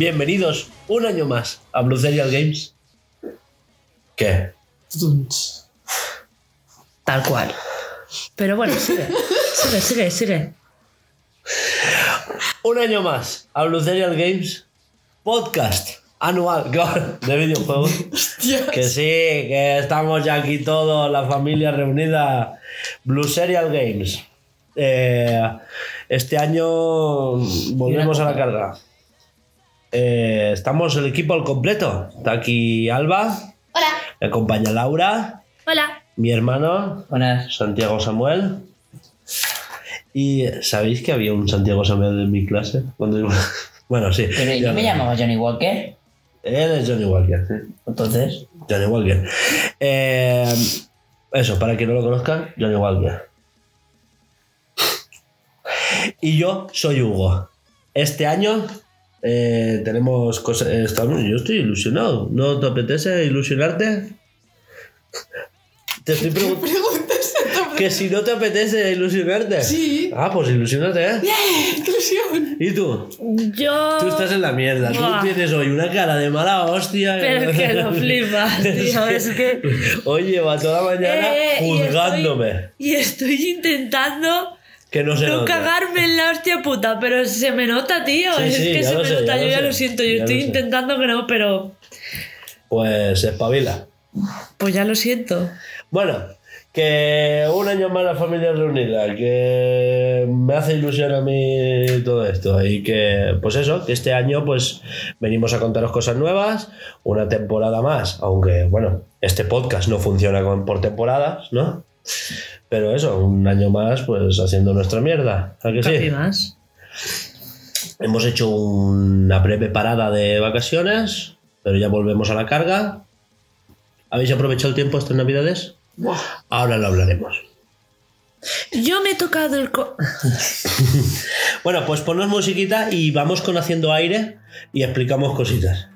Bienvenidos un año más a Blue Serial Games. ¿Qué? Tal cual. Pero bueno, sigue. Sigue, sigue, sigue. Un año más a Blue Serial Games. Podcast anual de videojuegos. Que sí, que estamos ya aquí todos, la familia reunida. Blue Serial Games. Eh, este año volvemos a la carga. Eh, estamos el equipo al completo. Está aquí Alba. Hola. Me acompaña Laura. Hola. Mi hermano. Buenas. Santiago Samuel. Y ¿sabéis que había un Santiago Samuel en mi clase? Cuando Bueno, sí. Pero yo me llamaba Johnny Walker. Él es Johnny Walker, sí. Entonces, Johnny Walker. Eh, eso, para quien no lo conozca, Johnny Walker. Y yo soy Hugo. Este año eh, tenemos cosas. estamos- yo estoy ilusionado. ¿No te apetece ilusionarte? Te estoy preguntando. Que si no te apetece ilusionarte. Sí. Ah, pues ilusionate, ¿eh? ¡Qué ilusión! ¿Y tú? Yo. Tú estás en la mierda. Buah. Tú tienes hoy una cara de mala hostia. Pero que lo flipas, tío. Es que. Hoy lleva toda la mañana Eh, y juzgándome. estoy- Y estoy intentando Que no se no nota. cagarme en la hostia puta, pero se me nota, tío. Sí, es sí, que se me sé, nota, ya yo lo ya lo siento. Yo ya estoy sé. intentando que no, pero. Pues espabila. Pues ya lo siento. Bueno, que un año más la familia reunida, que me hace ilusión a mí todo esto y que, pues eso, que este año pues venimos a contaros cosas nuevas, una temporada más, aunque bueno, este podcast no funciona con, por temporadas, ¿no? Pero eso, un año más pues haciendo nuestra mierda, ¿a que sí? Más. Hemos hecho una breve parada de vacaciones, pero ya volvemos a la carga. ¿Habéis aprovechado el tiempo estas navidades? Buah. Ahora lo hablaremos. Yo me he tocado el. co- Bueno, pues ponnos musiquita y vamos con haciendo aire y explicamos cositas.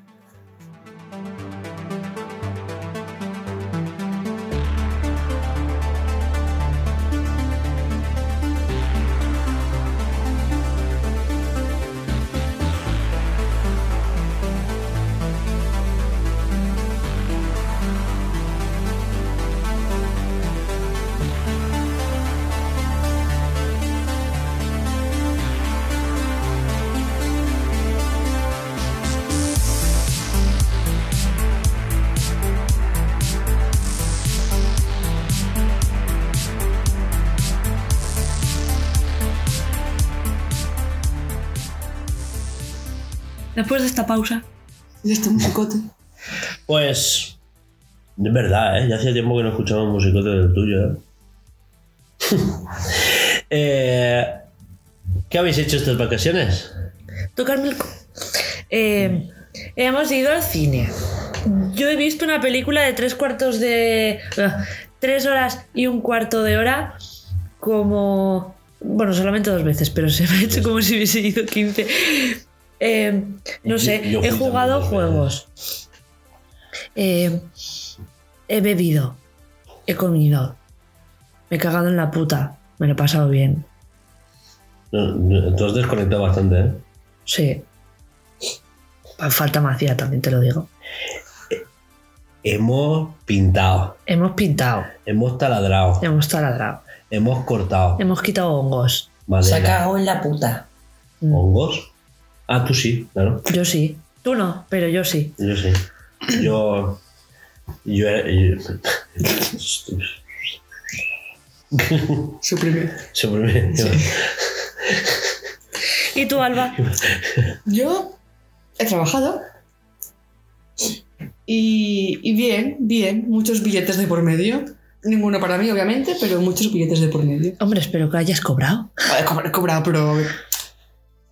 Esta pausa. Y este musicote. Pues. Es verdad, ¿eh? Ya hacía tiempo que no escuchamos musicote del tuyo, ¿eh? Eh, ¿Qué habéis hecho estas vacaciones? Tocarme el. Eh, hemos ido al cine. Yo he visto una película de tres cuartos de. tres horas y un cuarto de hora. Como. Bueno, solamente dos veces, pero se me ha hecho como si hubiese ido 15. Eh, no sé, yo he jugado juegos. Eh, he bebido. He comido. Me he cagado en la puta. Me lo he pasado bien. No, Tú has desconectado bastante, ¿eh? Sí. Falta me hacía, también te lo digo. Hemos pintado, Hemos pintado, hemos taladrado, hemos taladrado, hemos cortado. hemos quitado hongos. se ha cagado en la puta. ¿Hongos? Ah, tú sí, claro. Yo sí. Tú no, pero yo sí. Yo sí. Yo. Yo. yo- Suprime. Suprimir. ¿Y tú, Alba? Yo he trabajado. Y, y bien, bien. Muchos billetes de por medio. Ninguno para mí, obviamente, pero muchos billetes de por medio. Hombre, espero que hayas cobrado. He cobra- he cobrado, pero.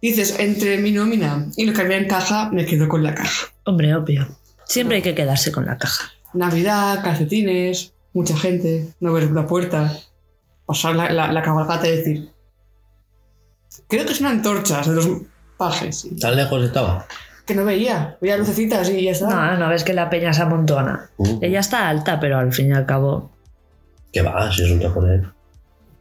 Dices, entre mi nómina y lo que había en caja, me quedo con la caja. Hombre, obvio. Siempre hay que quedarse con la caja. Navidad, calcetines, mucha gente, no ver la puerta, pasar la, la, la cabalgata y decir. Creo que son antorchas de los pajes. ¿Tan lejos estaba? Que no veía, veía lucecitas y ya está. No, no ves que la peña se amontona. Uh, Ella está alta, pero al fin y al cabo, ¿Qué va? Si es un taconero.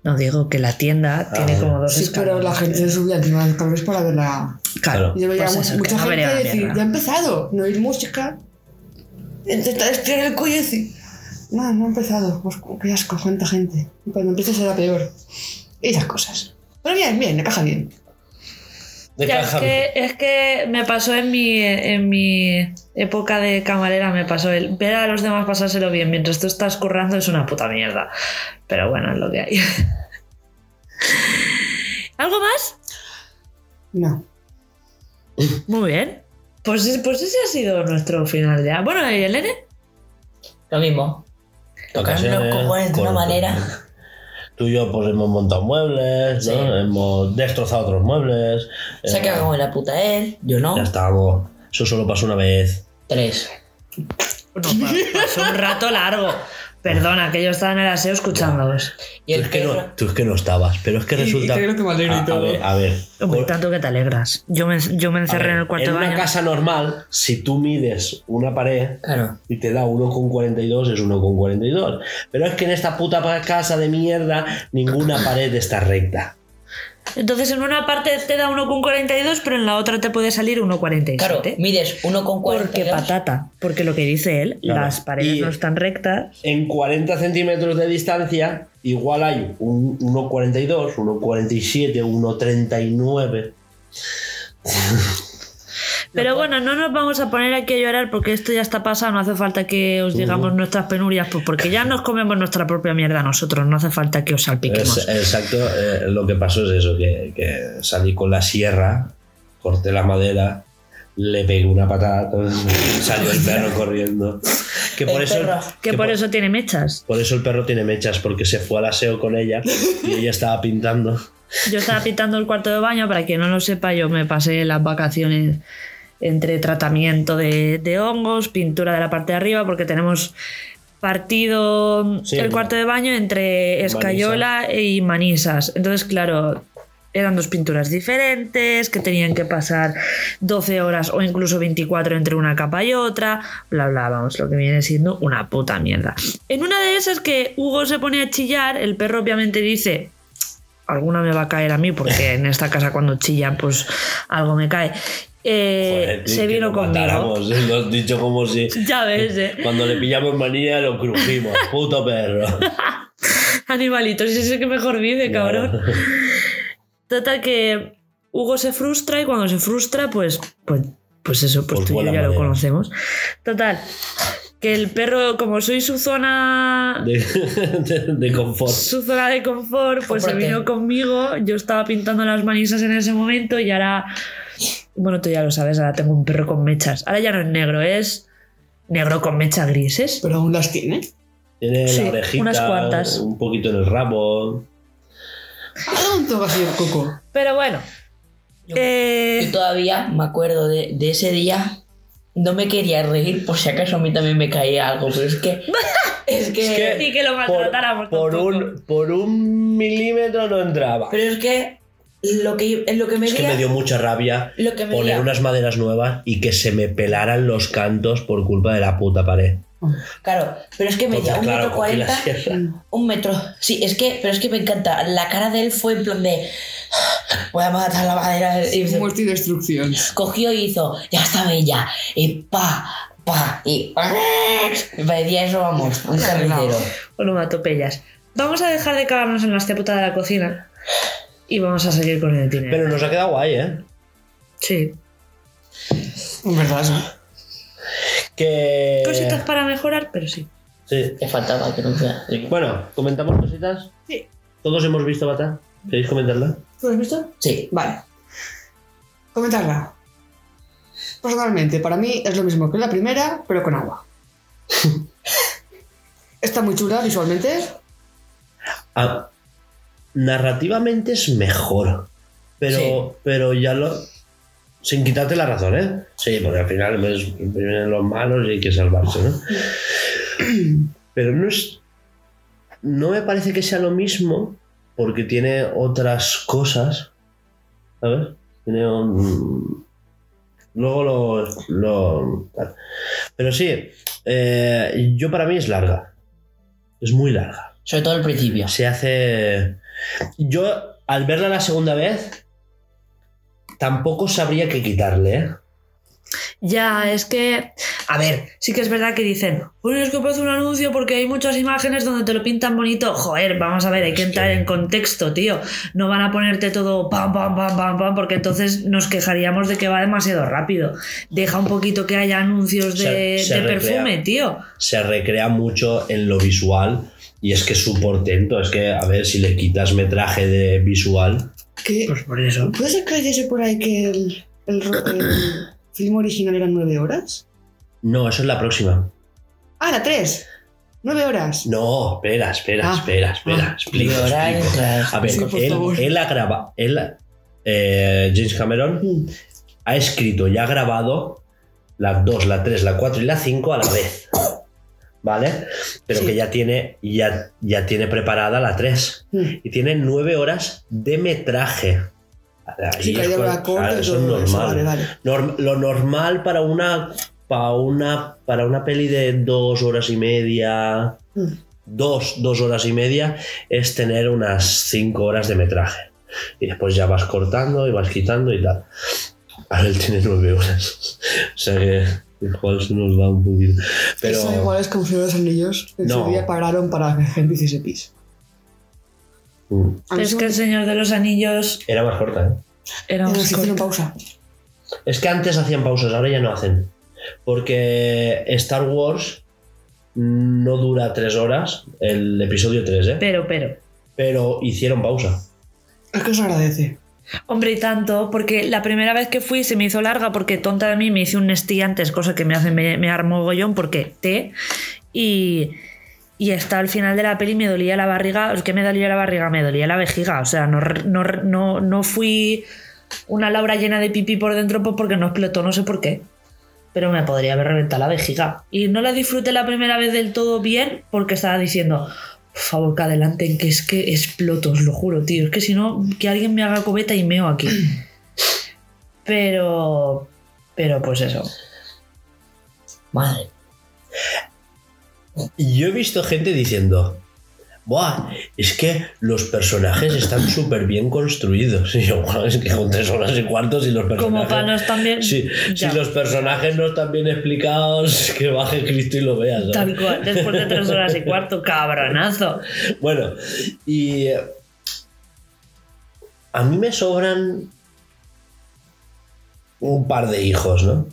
No digo que la tienda tiene Ah, como dos sí, pero la escalones. gente se subía encima del cables para ver la. Claro. Y yo veía Pues mucha no gente decir, ya ha empezado, no oír música. Intentar estirar el cuello y decir, no, no ha empezado, pues, qué asco, cuánta gente. Y Cuando empiece será peor. Y esas cosas. Pero bien, bien, me caja bien. De Ya, es, que, es que me pasó en mi, en mi época de camarera, me pasó el ver a los demás pasárselo bien mientras tú estás currando es una puta mierda. Pero bueno, es lo que hay. ¿Algo más? No. Muy bien. Pues, es- pues ese ha sido nuestro final ya. Bueno, ¿y el nene? Lo mismo. Tocando los cojones de una manera. Tú y yo pues hemos montado muebles, hemos destrozado otros muebles. Se ha eh, cagado en la puta él, yo no. Ya estábamos. Eso solo pasó una vez. Tres. No, pa- pasó un rato largo. Perdona, que yo estaba en el aseo escuchándolos. Y Tú es, que no, perro. tú es que no estabas, pero es que Y- y resulta. que me y a, ver, a ver. Hombre, por- tanto que te alegras. Yo me, yo me encerré ver, en el cuarto en de una baño. casa normal, si tú mides una pared Claro. y te da 1,42 es 1,42. Pero es que en esta puta casa de mierda ninguna pared está recta. Entonces en una parte te da 1,42, pero en la otra te puede salir 1,47. Claro, mides 1,42. Porque patata, porque lo que dice él, Claro. las paredes Y- no están rectas. En 40 centímetros de distancia, igual hay un 1,42, 1,47, 1,39. Pero bueno, no nos vamos a poner aquí a llorar porque esto ya está pasado, no hace falta que os digamos nuestras penurias, pues porque ya nos comemos nuestra propia mierda nosotros, no hace falta que os salpiquemos. Exacto, eh, lo que pasó es eso, que, que salí con la sierra, corté la madera, le pegué una patada, salió el perro corriendo. Que por El eso, que por eso tiene mechas. por eso el perro tiene mechas, porque se fue al aseo con ella y ella estaba pintando. Yo estaba pintando el cuarto de baño, para quien no lo sepa, yo me pasé las vacaciones entre tratamiento de, de hongos, pintura de la parte de arriba, porque tenemos partido Sí. el cuarto de baño entre escayola y manisas. Entonces, claro, eran dos pinturas diferentes que tenían que pasar 12 horas o incluso 24 entre una capa y otra, bla, bla, vamos, lo que viene siendo una puta mierda. En una de esas que Hugo se pone a chillar, el perro obviamente dice, alguna me va a caer a mí porque en esta casa cuando chillan pues algo me cae. Eh, Joder, se vino conmigo. eh, Lo has dicho como si. Ya ves, eh. Cuando le pillamos manía lo crujimos. Puto perro. Animalitos, ese es el que mejor vive, cabrón. Total que Hugo se frustra y cuando se frustra, pues, pues, pues eso, pues Pues tú y yo ya lo conocemos. Total, que el perro, como soy su zona, De, de- de confort. su zona de confort, pues se Cómprate. vino conmigo. Yo estaba pintando las manisas en ese momento y ahora, bueno, tú ya lo sabes, ahora tengo un perro con mechas. Ahora ya no es negro, es negro con mechas grises. Pero aún las tiene. Tiene Sí, la orejita, unas cuantas. un poquito en el rabo. Un toque así de coco. Pero bueno, Yo, eh, yo todavía me acuerdo de, de ese día. No me quería reír por si acaso a mí también me caía algo, pero es que. Es que. Es que- y que lo Por, maltratáramos por tampoco. un, por un milímetro no entraba. Pero es que. Lo que, lo que me Es que me dio mucha rabia Lo que me poner unas maderas nuevas y que se me pelaran los cantos por culpa de la puta pared. Claro, pero es que medía Entonces, un claro, metro cuarenta. sierra. Un metro. Sí, es que, pero es que me encanta. La cara de él fue en plan de. Voy a matar la madera. Y Muerte y destrucción. cogió y hizo. Ya está bella. Y pa, pa. Y. Me parecía eso, vamos. Un carnicero. Bueno, matopellas. Vamos a dejar de cagarnos en la puta de la cocina y vamos a seguir con el dinero. Pero nos ha quedado guay, ¿eh? Sí. Verdad, sí. Que... Cositas para mejorar, pero sí. Sí. Te faltaba que no sea. Bueno, ¿comentamos cositas? Sí. ¿Todos hemos visto Avatar? ¿Queréis comentarla? ¿Tú lo has visto? Sí. Vale. Comentarla. Personalmente, para mí es lo mismo que la primera, pero con agua. Está muy chula visualmente. Ah, narrativamente es mejor. Pero, Sí. pero ya lo. Sin quitarte la razón, ¿eh? Sí, porque al final pues, vienen los malos y hay que salvarse, ¿no? Pero no es. No me parece que sea lo mismo porque tiene otras cosas. ¿Sabes? Tiene un. Luego lo. lo-. Pero sí, eh, yo para mí es larga. Es muy larga Sobre todo al principio. se hace. Yo, al verla la segunda vez, tampoco sabría qué quitarle, ¿eh? Ya, es que, a ver, sí que es verdad que dicen, bueno, es que parece un anuncio porque hay muchas imágenes donde te lo pintan bonito. Joder, vamos a ver, hay que entrar en contexto, tío. No van a ponerte todo pam, pam, pam, pam, pam, porque entonces nos quejaríamos de que va demasiado rápido. Deja un poquito que haya anuncios de, Se- se de recrea. perfume, tío. Se recrea mucho en lo visual y es que es su portento. Es que, a ver, si le quitas metraje de visual, ¿Qué? Pues por eso. ¿Puede ser que leyese por ahí que el, el, el film original eran nueve horas? no, eso es la próxima. Ah, era tres. Nueve horas. No, espera, espera, Ah. espera, espera. Ah. explico, explico. A ver, Sí, por él, favor. él ha grabado. Él, eh, James Cameron Mm. ha escrito y ha grabado la 2, la 3, la 4 y la 5 a la vez. ¿Vale? Pero Sí. que ya tiene, ya, ya tiene preparada la 3. Mm. Y tiene 9 horas de metraje. Sí, que es una corte eso es todo eso. normal. Vale, vale. Norm- lo normal para una, para una para una peli de dos horas y media, Mm. dos, dos horas y media, es tener unas cinco horas de metraje. Y después ya vas cortando y vas quitando y tal. Ahora él tiene nueve horas. o sea que igual se nos va un poquito. Pero Eso igual es como Señor de los Anillos. que En No. su día pararon para que gente hiciese pis. mm, A mí Es que el Señor de los Anillos era más corta, ¿eh? era Pero más se hicieron corto. pausa. Es que antes hacían pausas, ahora ya no hacen. Porque Star Wars no dura tres horas, el episodio 3, ¿eh? Pero, pero. Pero hicieron pausa. Es que se agradece. Hombre, y tanto, porque la primera vez que fui se me hizo larga porque tonta de mí me hice un Nestí antes, cosa que me hace me, me dar mogollón porque té y, y hasta el final de la peli me dolía la barriga, que me dolía la barriga, me dolía la vejiga, o sea, no, no, no, no fui una Laura llena de pipí por dentro pues porque no explotó, no sé por qué. Pero me podría haber reventado la vejiga. Y no la disfruté la primera vez del todo bien porque estaba diciendo, favor, que adelanten, que es que exploto, os lo juro, tío. Es que si no, que alguien me haga cobeta y meo aquí. Pero. Pero pues eso. Madre. Yo he visto gente diciendo, Buah, es que los personajes están súper bien construidos. Y yo, "Buah, es que con tres horas y cuartos y los personajes... Como para no estar bien. Sí, Ya. si los personajes no están bien explicados, que baje Cristo y lo veas. ¿sabes? Tal cual, después de tres horas y cuarto, cabronazo. Bueno, y eh, a mí me sobran un par de hijos, ¿no?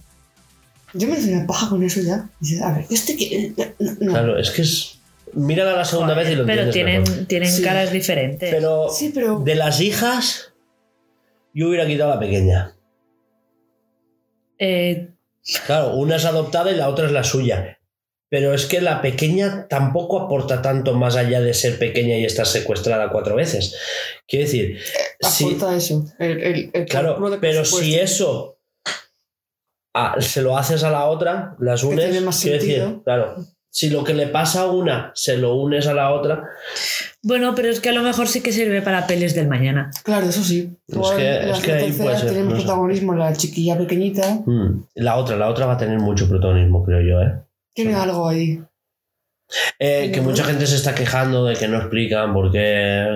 Yo me hice una paja con eso ya. Dice, a ver, este que. No, no. Claro, es que es... Mírala la segunda vez y lo Pero entiendes tienen, mejor. tienen Sí. caras diferentes. Pero Sí, pero. de las hijas, yo hubiera quitado a la pequeña. Eh, Claro, una es adoptada y la otra es la suya. Pero es que la pequeña tampoco aporta tanto más allá de ser pequeña y estar secuestrada cuatro veces. Quiero decir, si, Aporta eso. El, el, el claro, de pero si eso se lo haces a la otra, las unes, tiene más quiero decir, sentido. claro, si lo que le pasa a una se lo unes a la otra, bueno, pero es que a lo mejor sí que sirve para pelis del mañana. Claro, eso sí. Es que- es que ahí terceras puede ser, no sé. protagonismo la chiquilla pequeñita. mm, la otra, la otra va a tener mucho protagonismo, creo yo, ¿eh? Tiene algo ahí. Eh, que mucha gente se está quejando de que no explican por qué,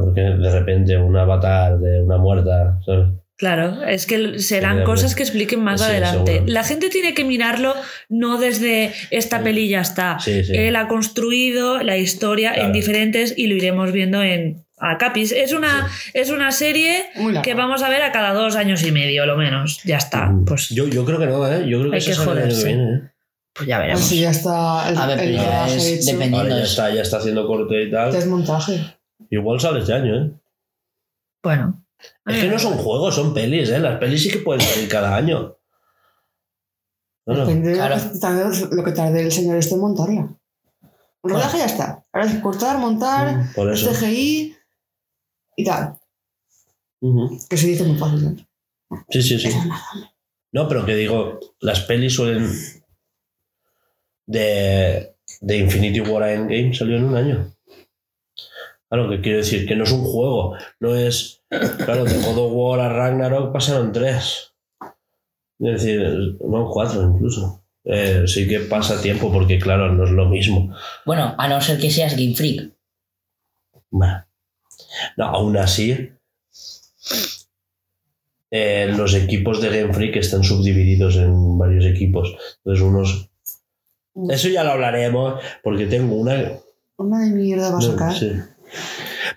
porque de repente un avatar de una muerta, ¿sabes? Claro, es que serán cosas que expliquen más Sí, adelante. seguro. La gente tiene que mirarlo no desde esta Sí. peli ya está. Sí, sí. Él ha construido la historia Claro. en diferentes y lo iremos viendo en Acapis. Es una, es una serie que vamos a ver a cada dos años y medio, lo menos. Ya está. Mm. Pues, yo, yo creo que no, ¿eh? Yo creo que Hay que sale el año joderse. viene, ¿eh? pues ya A veremos. ver si ya está el, A ver, el ya es dependiendo. Ahora ya está, ya está haciendo corte y tal. montaje. Igual sale este año, ¿eh? Bueno. Es que no son juegos, son pelis, ¿eh? Las pelis sí que pueden salir cada año. No, no. Depende de claro. lo que tarde- lo que tarde el señor este en montarla. El rodaje ya está. Ahora es cortar, montar, Mm. CGI y tal. Que se dice muy fácil. ¿no? Sí, sí, sí. No, pero que digo, las pelis suelen. De, de Infinity War a Endgame salió en un año. Claro, que quiero decir que no es un juego, no es. Claro, de God of War a Ragnarok pasaron tres. Es decir, no, cuatro incluso. Eh, sí que pasa tiempo porque, claro, no es lo mismo. Bueno, a no ser que seas Game Freak. Bueno. No, aún así. eh, los equipos de Game Freak están subdivididos en varios equipos. Entonces, unos. Eso ya lo hablaremos, porque tengo una. Una de mierda va a no, sacar. sí.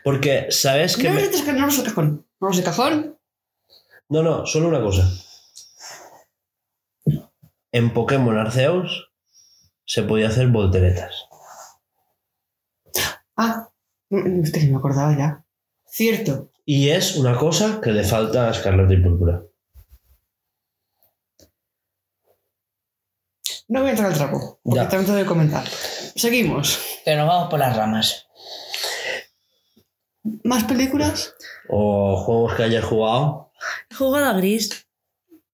Porque, ¿sabes que No, me- no, no, no, no, cajón. No, de cajón. No, no, solo una cosa. En Pokémon Arceus se podía hacer volteretas. Ah, que me acordaba ya. Cierto. Y es una cosa que le falta a Escarlata y Púrpura. No voy a entrar al trapo, porque Ya. voy a comentar. Seguimos. Que nos vamos por las ramas. ¿Más películas? O juegos que hayas jugado. He jugado a Gris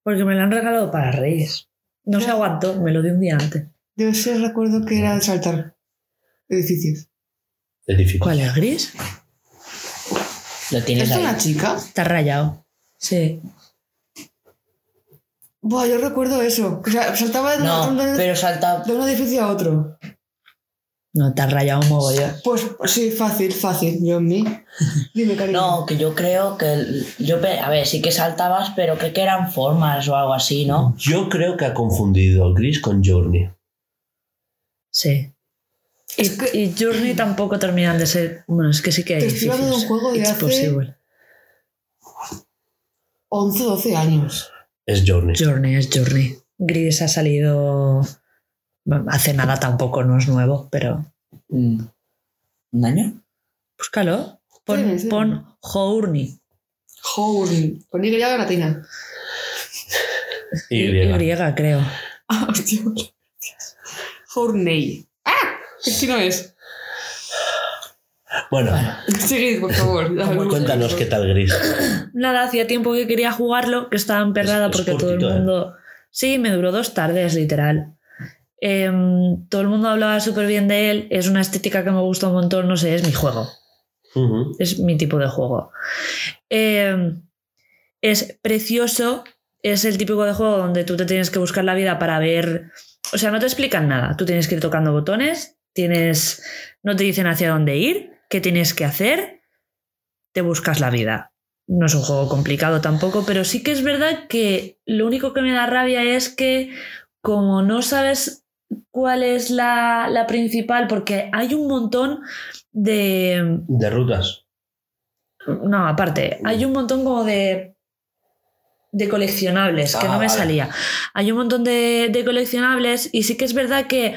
porque me lo han regalado para Reyes. No se aguantó, me lo di un día antes. Yo sí recuerdo que era de saltar edificios. Es difícil. ¿Cuál es Gris? Lo tienes ¿Es ahí. una chica? Está rayado. Sí. Buah, yo recuerdo eso. O sea, saltaba de, No, un, de- pero salta. de un edificio a otro. No, está rayado un mogollón. Pues sí, fácil, fácil. Yo en mí. Dime, cariño. No, que yo creo que. Yo, a ver, sí que saltabas, pero creo que eran formas o algo así, ¿no? Yo creo que ha confundido Gris con Journey. Sí. Y, Es que- y Journey tampoco terminan de ser. Bueno, es que sí que hay Te estoy hablando de un juego de It's hace- possible. 11, 12 años. Es Journey. Journey es Journey. Gris ha salido. Hace nada tampoco, no es nuevo, pero. Mm. ¿Un año? Búscalo. Pon, Sí, sí. pon Journey. Journey. Con Y latina. Y. Y, creo. Ah, hostia. Journey. ¡Ah! ¿Qué no es? Bueno, Seguid, por favor. cuéntanos qué tal Gris. Nada, hacía tiempo que quería jugarlo, que estaba emperrada Es- es porque todo el ¿eh? mundo. Sí, me duró dos tardes, literal. Em, todo el mundo hablaba súper bien de él. Es una estética que me gusta un montón, no sé, es mi juego. Es mi tipo de juego. Em, es precioso. Es el típico de juego donde tú te tienes que buscar la vida para ver. O sea, no te explican nada. Tú tienes que ir tocando botones, tienes. No te dicen hacia dónde ir, qué tienes que hacer. Te buscas la vida. No es un juego complicado tampoco, pero sí que es verdad que lo único que me da rabia es que, como no sabes cuál es la, la principal, porque hay un montón de. De rutas. No, aparte, hay un montón como de. de coleccionables, que Ah, no me vale. salía. Hay un montón de, de coleccionables y sí que es verdad que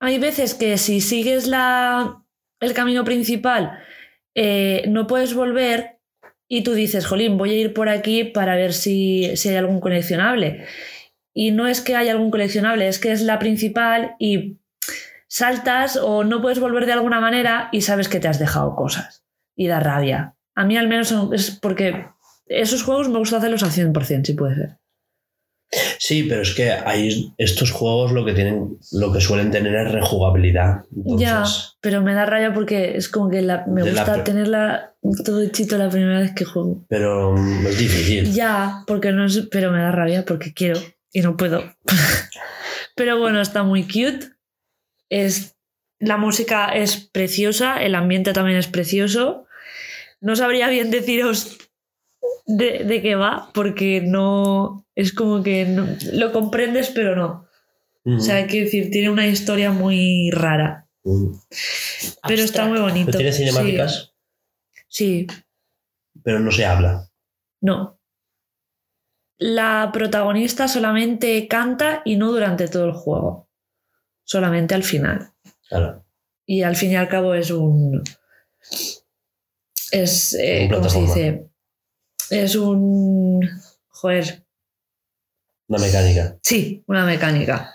hay veces que si sigues la, el camino principal eh, no puedes volver y tú dices, jolín, voy a ir por aquí para ver si, si hay algún coleccionable. Y no es que haya algún coleccionable, es que es la principal y saltas o no puedes volver de alguna manera y sabes que te has dejado cosas. Y da rabia. A mí al menos es porque esos juegos me gusta hacerlos al 100%, si puede ser. Sí, pero es que hay estos juegos lo que tienen, lo que suelen tener es rejugabilidad. Entonces, Ya, pero me da rabia porque es como que la- me la gusta tenerla todo hechito la primera vez que juego. pero mm, es difícil. Ya, porque no es, pero me da rabia porque quiero y no puedo. pero bueno, está muy cute. Es, la música es preciosa, el ambiente también es precioso. No sabría bien deciros de, de qué va, porque no. Es como que no- lo comprendes, pero no. O sea, quiero decir, tiene una historia muy rara. Pero está muy bonito. ¿Pero tiene cinemáticas? Sí, sí, pero no se habla. no. La protagonista solamente canta y no durante todo el juego. Solamente al final. Claro. Y al fin y al cabo es un. Es. eh, Un ¿Cómo se dice? Es un. Joder. Una mecánica. Sí, una mecánica.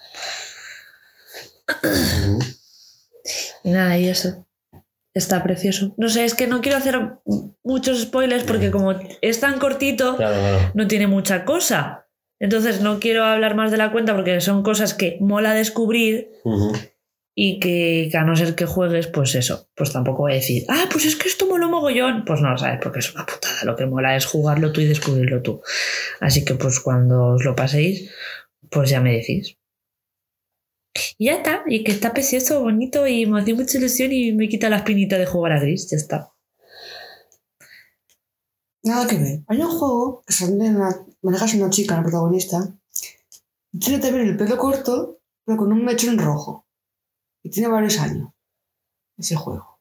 Y nada, y eso. Está precioso. No sé, es que no quiero hacer muchos spoilers porque como es tan cortito, Claro, claro. no tiene mucha cosa. Entonces no quiero hablar más de la cuenta porque son cosas que mola descubrir y que, que a no ser que juegues, pues eso, pues tampoco voy a decir, ah, pues es que esto mola mogollón. Pues no, ¿sabes? Porque es una putada. Lo que mola es jugarlo tú y descubrirlo tú. Así que pues cuando os lo paséis, pues ya me decís. Y ya está, y que está precioso, bonito y me hace mucha ilusión y me quita la espinita de jugar a gris, ya está. Nada que ver. Hay un juego que sale una, manejas a una chica, la protagonista. y Tiene también el pelo corto, pero con un mechón rojo. Y tiene varios años. Ese juego.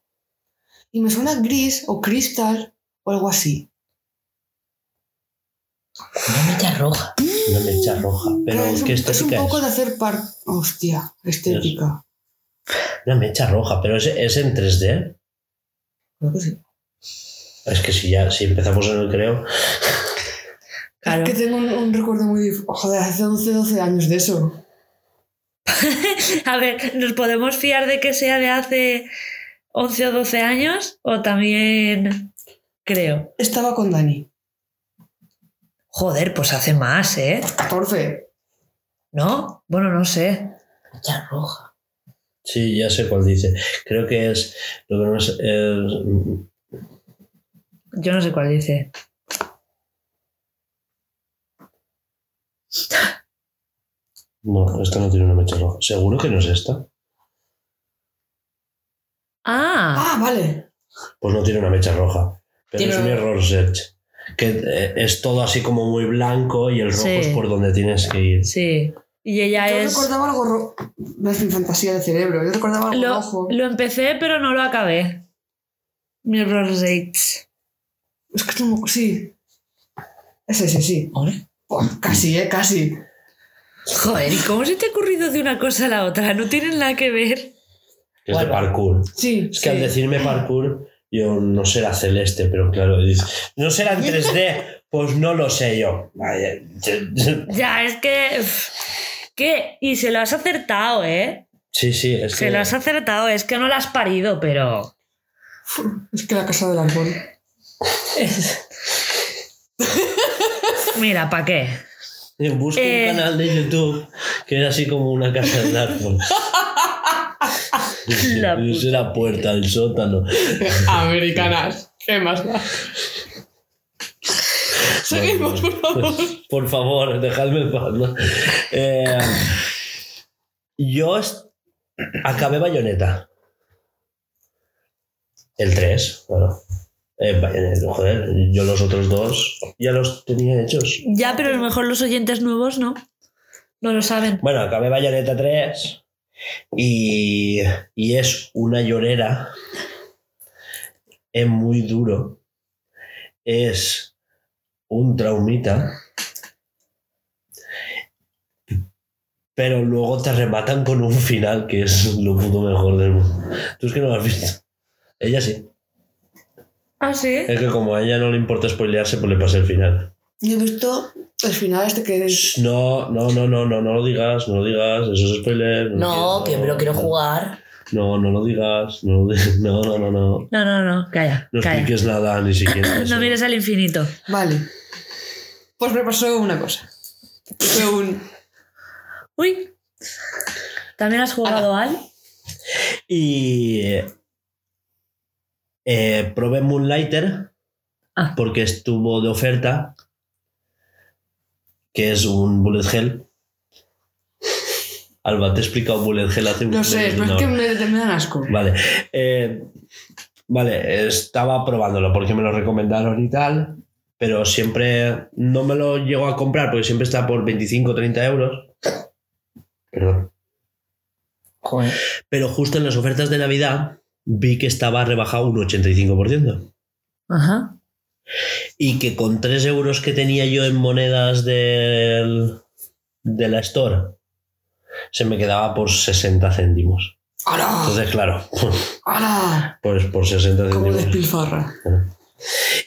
Y me suena gris o cristal o algo así. Una mecha roja. Una mecha roja. Pero es, ¿qué un, es un poco es? de hacer par. Hostia, estética. Una mecha roja, pero es, es en 3D. Creo que sí. Es que si ya si empezamos en el creo. Claro. Es que tengo un, un recuerdo muy. Joder, hace 11, 12 años de eso. A ver, ¿nos podemos fiar de que sea de hace 11 o 12 años? O también creo. Estaba con Dani. Joder, pues hace más, ¿eh? 14. ¿No? Bueno, no sé. Mecha roja. Sí, ya sé cuál dice. Creo que es. Lo que no es. es- Yo no sé cuál dice. no, esta no tiene una mecha roja. Seguro que no es esta. Ah, Ah, vale. Pues no tiene una mecha roja. Pero Tiene es un error search. Que eh, es todo así como muy blanco y el rojo Sí. es por donde tienes que ir. sí. Y ella Yo es. recordaba algo rojo. Es mi fantasía de cerebro. Yo recordaba algo Lo, rojo. lo empecé, pero no lo acabé. Mirror's Edge. Es que no. Sí. Es ese, sí. ¿Ole? Oh, casi, eh, casi. Joder, ¿y cómo se te ha ocurrido de una cosa a la otra? No tienen nada que ver. Es de parkour. Sí. Es que al decirme parkour, yo no será celeste, pero claro, no será en 3D, pues no lo sé yo. Vaya, Ya, es que. ¿Qué? Y se lo has acertado, ¿eh? Sí, sí, es Se que. lo has acertado, es que no lo has parido, pero. Es que la casa del árbol. Mira, ¿para qué? Busco Eh. un canal de YouTube que era así como una casa del árbol. La es la puerta del sótano. Americanas. ¿Qué más da? Seguimos, por favor. Por favor, dejadme en paz. ¿no? Eh, yo acabé Bayonetta. El 3, bueno. Eh, joder, yo los otros dos ya los tenía hechos. Ya, pero a lo mejor los oyentes nuevos no. No lo saben. Bueno, acabé Bayonetta 3 y, y es una llorera. Es muy duro. Es un traumita. Pero luego te rematan con un final que es lo puto mejor del mundo. Tú es que no lo has visto. Ella sí. Ah, sí. Es que como a ella no le importa spoilearse, pues le pasa el final. Yo he visto el final este que es. No, no, no, no, no, no lo digas, no lo digas, eso es spoiler. No, que me lo quiero no. jugar. No, no lo digas. No, lo digas, no, no, no, no. No, no, no, calla. No calla. expliques nada, ni siquiera. eso. No mires al infinito. Vale. Pues me pasó una cosa. Fue un. Uy. ¿También has jugado al? Y. eh, probé Moonlighter Ah. porque estuvo de oferta. Que es un bullet hell. Alba, te he explicado bullet hell hace un No sé, pero es que me, me dan asco. Vale. eh, vale, estaba probándolo porque me lo recomendaron y tal. Pero siempre no me lo llego a comprar porque siempre está por 25 o 30 euros. Perdón. Joder. Pero justo en las ofertas de Navidad vi que estaba rebajado un 85%. Ajá. Y que con 3 euros que tenía yo en monedas del, de la Store, se me quedaba por 60 céntimos. Entonces, claro, pues por 60 Como céntimos.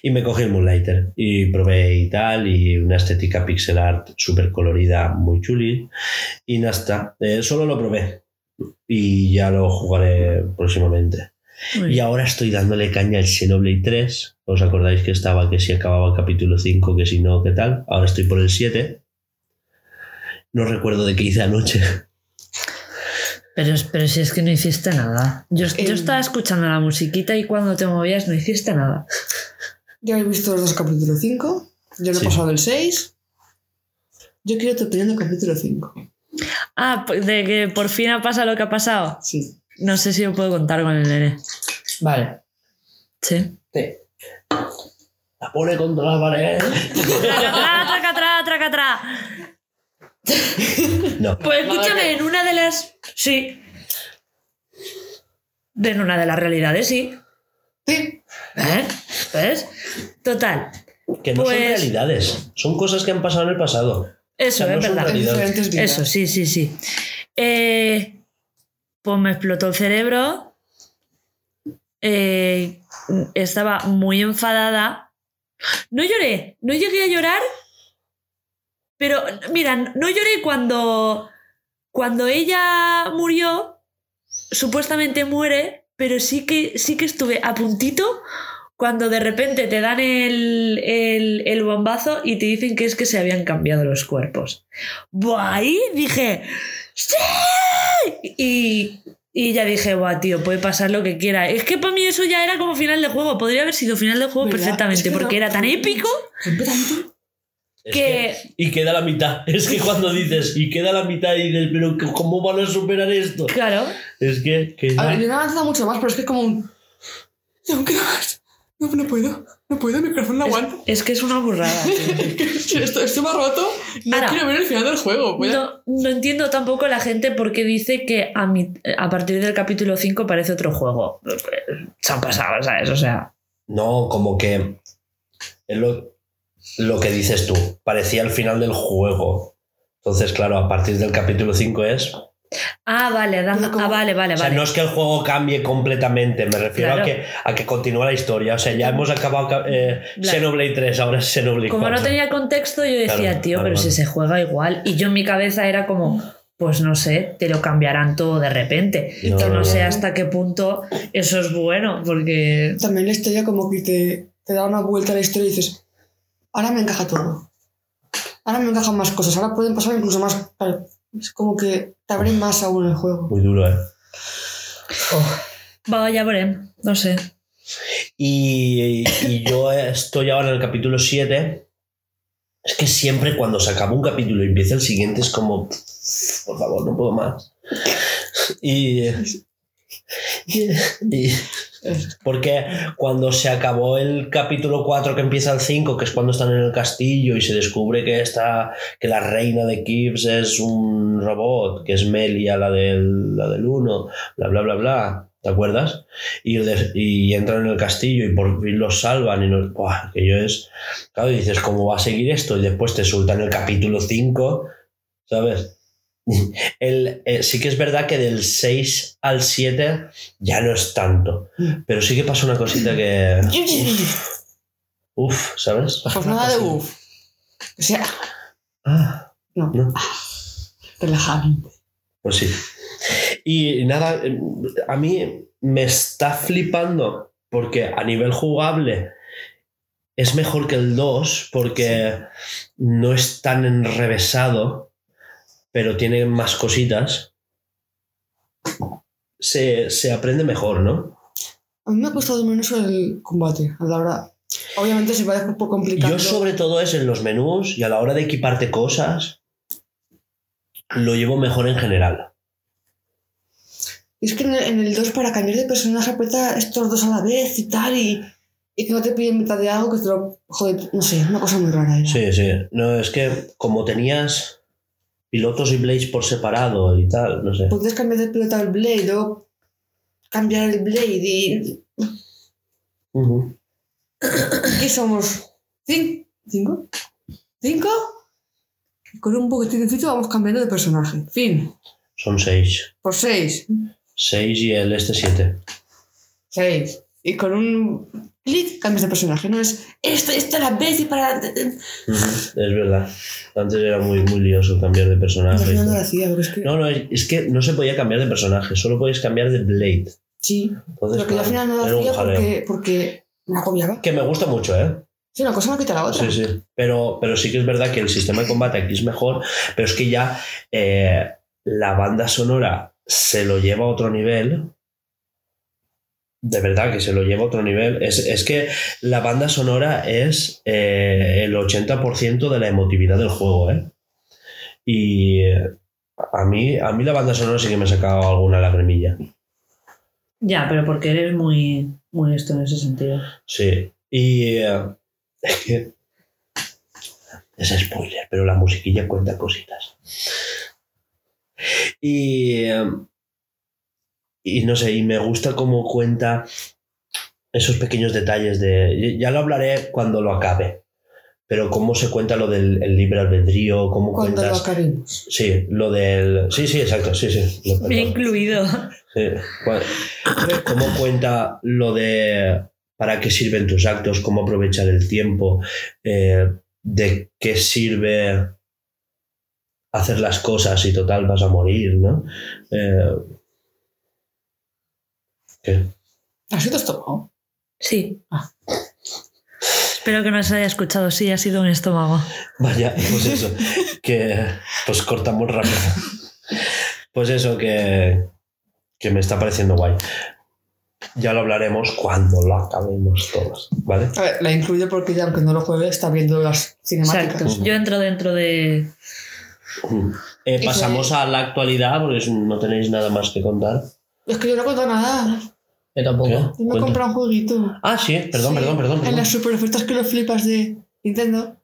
Y me cogí el Moonlighter y probé y tal, y una estética pixel art súper colorida, muy chuli. Y nada. Eh, solo lo probé y ya lo jugaré próximamente. Y ahora estoy dándole caña al Xenoblade 3. ¿Os acordáis que estaba que si acababa el capítulo 5, que si no, qué tal? Ahora estoy por el 7. No recuerdo de qué hice anoche. Pero, pero si es que no hiciste nada. Yo, yo Em. estaba escuchando la musiquita y cuando te movías no hiciste nada. Ya he visto los dos capítulos 5. Yo no he pasado el 6. Yo quiero tu opinión del capítulo 5. Ah, de que por fin ha pasado lo que ha pasado. Sí. No sé si lo puedo contar con el nene. Vale. Sí. Sí. La pone contra la pared. Tracatrá, tracatrá, tracatrá. No. Pues escúchame, en una de las. Sí. En una de las realidades, sí. Sí. ¿Eh? ¿Ves? Total. Que no son Pues- realidades. Son cosas que han pasado en el pasado. Eso, O sea, no es verdad. Eso, sí, sí, sí. Eh, pues me explotó el cerebro. Eh, estaba muy enfadada. No lloré, no llegué a llorar. Pero, mira, no lloré cuando, cuando ella murió. Supuestamente muere, pero sí que, sí que estuve a puntito cuando de repente te dan el, el, bombazo y te dicen que es que se habían cambiado los cuerpos. Buah, ahí dije, ¡sí! Y, y ya dije, buah, tío, puede pasar lo que quiera. Es que para mí eso ya era como final de juego. Podría haber sido final de juego ¿Verdad? perfectamente, Es que porque era tan épico. Es Que- y queda la mitad. Es que cuando dices, y queda la mitad, y dices, pero ¿cómo van a superar esto? Claro. Es que. que A ver, yo no he avanzado mucho más, pero es que es como un. Y aún queda más. No, no puedo. No puedo, mi corazón no aguanta. Es que es una burrada. esto, esto me ha roto, no Ahora, quiero ver el final del juego. No, no entiendo tampoco la gente por qué dice que a, mi- a partir del capítulo 5 parece otro juego. Se han pasado, ¿sabes? O sea. No, como que. Es lo, lo que dices tú. Parecía el final del juego. Entonces, claro, a partir del capítulo 5 es. Ah, vale, como- ah, vale, vale, O sea, vale. no es que el juego cambie completamente, me refiero Claro. a, que, a que continúa la historia. O sea, ya hemos acabado eh, Claro. Xenoblade 3, ahora es Xenoblade Como 4. no tenía contexto, yo decía, Claro, tío, pero si se juega igual. Y yo en mi cabeza era como, pues no sé, te lo cambiarán todo de repente. No, que no, no, sé no. hasta qué punto eso es bueno, porque. También la historia como que te, te da una vuelta a la historia y dices, ahora me encaja todo. Ahora me encajan más cosas, ahora pueden pasar incluso más. claro, Es como que te abre más aún el juego. Muy duro, ¿eh? Va, ya veré, no sé. Y, y yo estoy ahora en el capítulo 7. Es que siempre cuando se acaba un capítulo y empieza el siguiente es como, por favor, no puedo más. Y, y- porque cuando se acabó el capítulo 4 que empieza el 5, que es cuando están en el castillo y se descubre que está que la reina de Kips es un robot, que es Melia la del, la del 1, bla bla bla bla, ¿te acuerdas? Y, y entran en el castillo y por fin los salvan y nos, ¡buah! aquello es claro dices cómo va a seguir esto y después te sueltan el capítulo 5 ¿sabes? El, eh, sí que es verdad que del 6 al 7 ya no es tanto pero sí que pasa una cosita que uff ¿sabes? Pues nada de uff. O sea, Ah, no, no. relajante. Pues sí. Y nada, a mí me está flipando porque a nivel jugable es mejor que el 2 porque no es tan enrevesado, pero tiene más cositas. Se, se aprende mejor, ¿no? A mí me ha costado menos el combate, a la hora. Obviamente se parece un poco complicado. Yo sobre todo es en los menús y a la hora de equiparte cosas, lo llevo mejor en general. Es que en el, en el 2 para cambiar de personaje aprieta estos dos a la vez y tal y, y que no te piden mitad de algo que te lo... Joder, no sé, una cosa muy rara. era. Sí, sí. No, es que como tenías pilotos y blades por separado y tal, no sé. Puedes cambiar de piloto al Blade, luego cambiar el Blade y... ¿Qué somos? ¿Cin- ¿Cinco? ¿Cinco? Y con un boquetincito vamos cambiando de personaje. Fin. Son seis. Por seis. Seis y el este siete. Seis. Y con un clic cambias de personaje. No es esto, esto la vez y para... Es verdad. Antes era muy, muy lioso cambiar de personaje. final no lo tal. hacía, pero es que... No, no, es es que no se podía cambiar de personaje, solo podías cambiar de blade. Sí. Entonces, Pero que al final no lo hacía porque, porque me agobiaba. Que me gusta mucho, ¿eh? Sí, una cosa no quita la otra. Sí, sí. Pero, pero sí que es verdad que el sistema de combate aquí es mejor, pero es que ya eh, la banda sonora se lo lleva a otro nivel. De verdad que se lo lleva a otro nivel. Es, es que la banda sonora es eh, el 80% de la emotividad del juego, ¿eh? Y eh, a mí, a mí la banda sonora sí que me ha sacado alguna lagrimilla. Ya, pero porque eres muy, muy esto en ese sentido. Sí. Y, eh, Es que. Es spoiler, pero la musiquilla cuenta cositas. Y. em, Y no sé, y me gusta cómo cuenta esos pequeños detalles de. Ya lo hablaré cuando lo acabe. Pero cómo se cuenta lo del el libre albedrío, cómo Cuando lo cuentas. acabemos. Sí, lo del. Sí, sí, exacto, sí, sí. lo-. Bien incluido. Sí. ¿Cómo cuenta lo de para qué sirven tus actos, cómo aprovechar el tiempo, eh, de qué sirve hacer las cosas y total vas a morir, ¿no? Eh, ¿qué? ¿Has sido estómago? Sí. Espero que no se haya escuchado. Sí, ha sido un estómago. Vaya, pues eso, que pues cortamos rápido. Pues eso, que, que me está pareciendo guay. Ya lo hablaremos cuando lo acabemos todos, ¿vale? A ver, la he incluido porque ya, aunque no lo juegue, está viendo las cinemáticas. Exacto. Yo entro dentro de. Eh, pasamos a la actualidad porque no tenéis nada más que contar. Es que yo no cuento nada. Yo tampoco. ¿Qué? Yo me he comprado un jueguito. Ah, sí, perdón, Sí, perdón, perdón. En las super ofertas que lo flipas de Nintendo,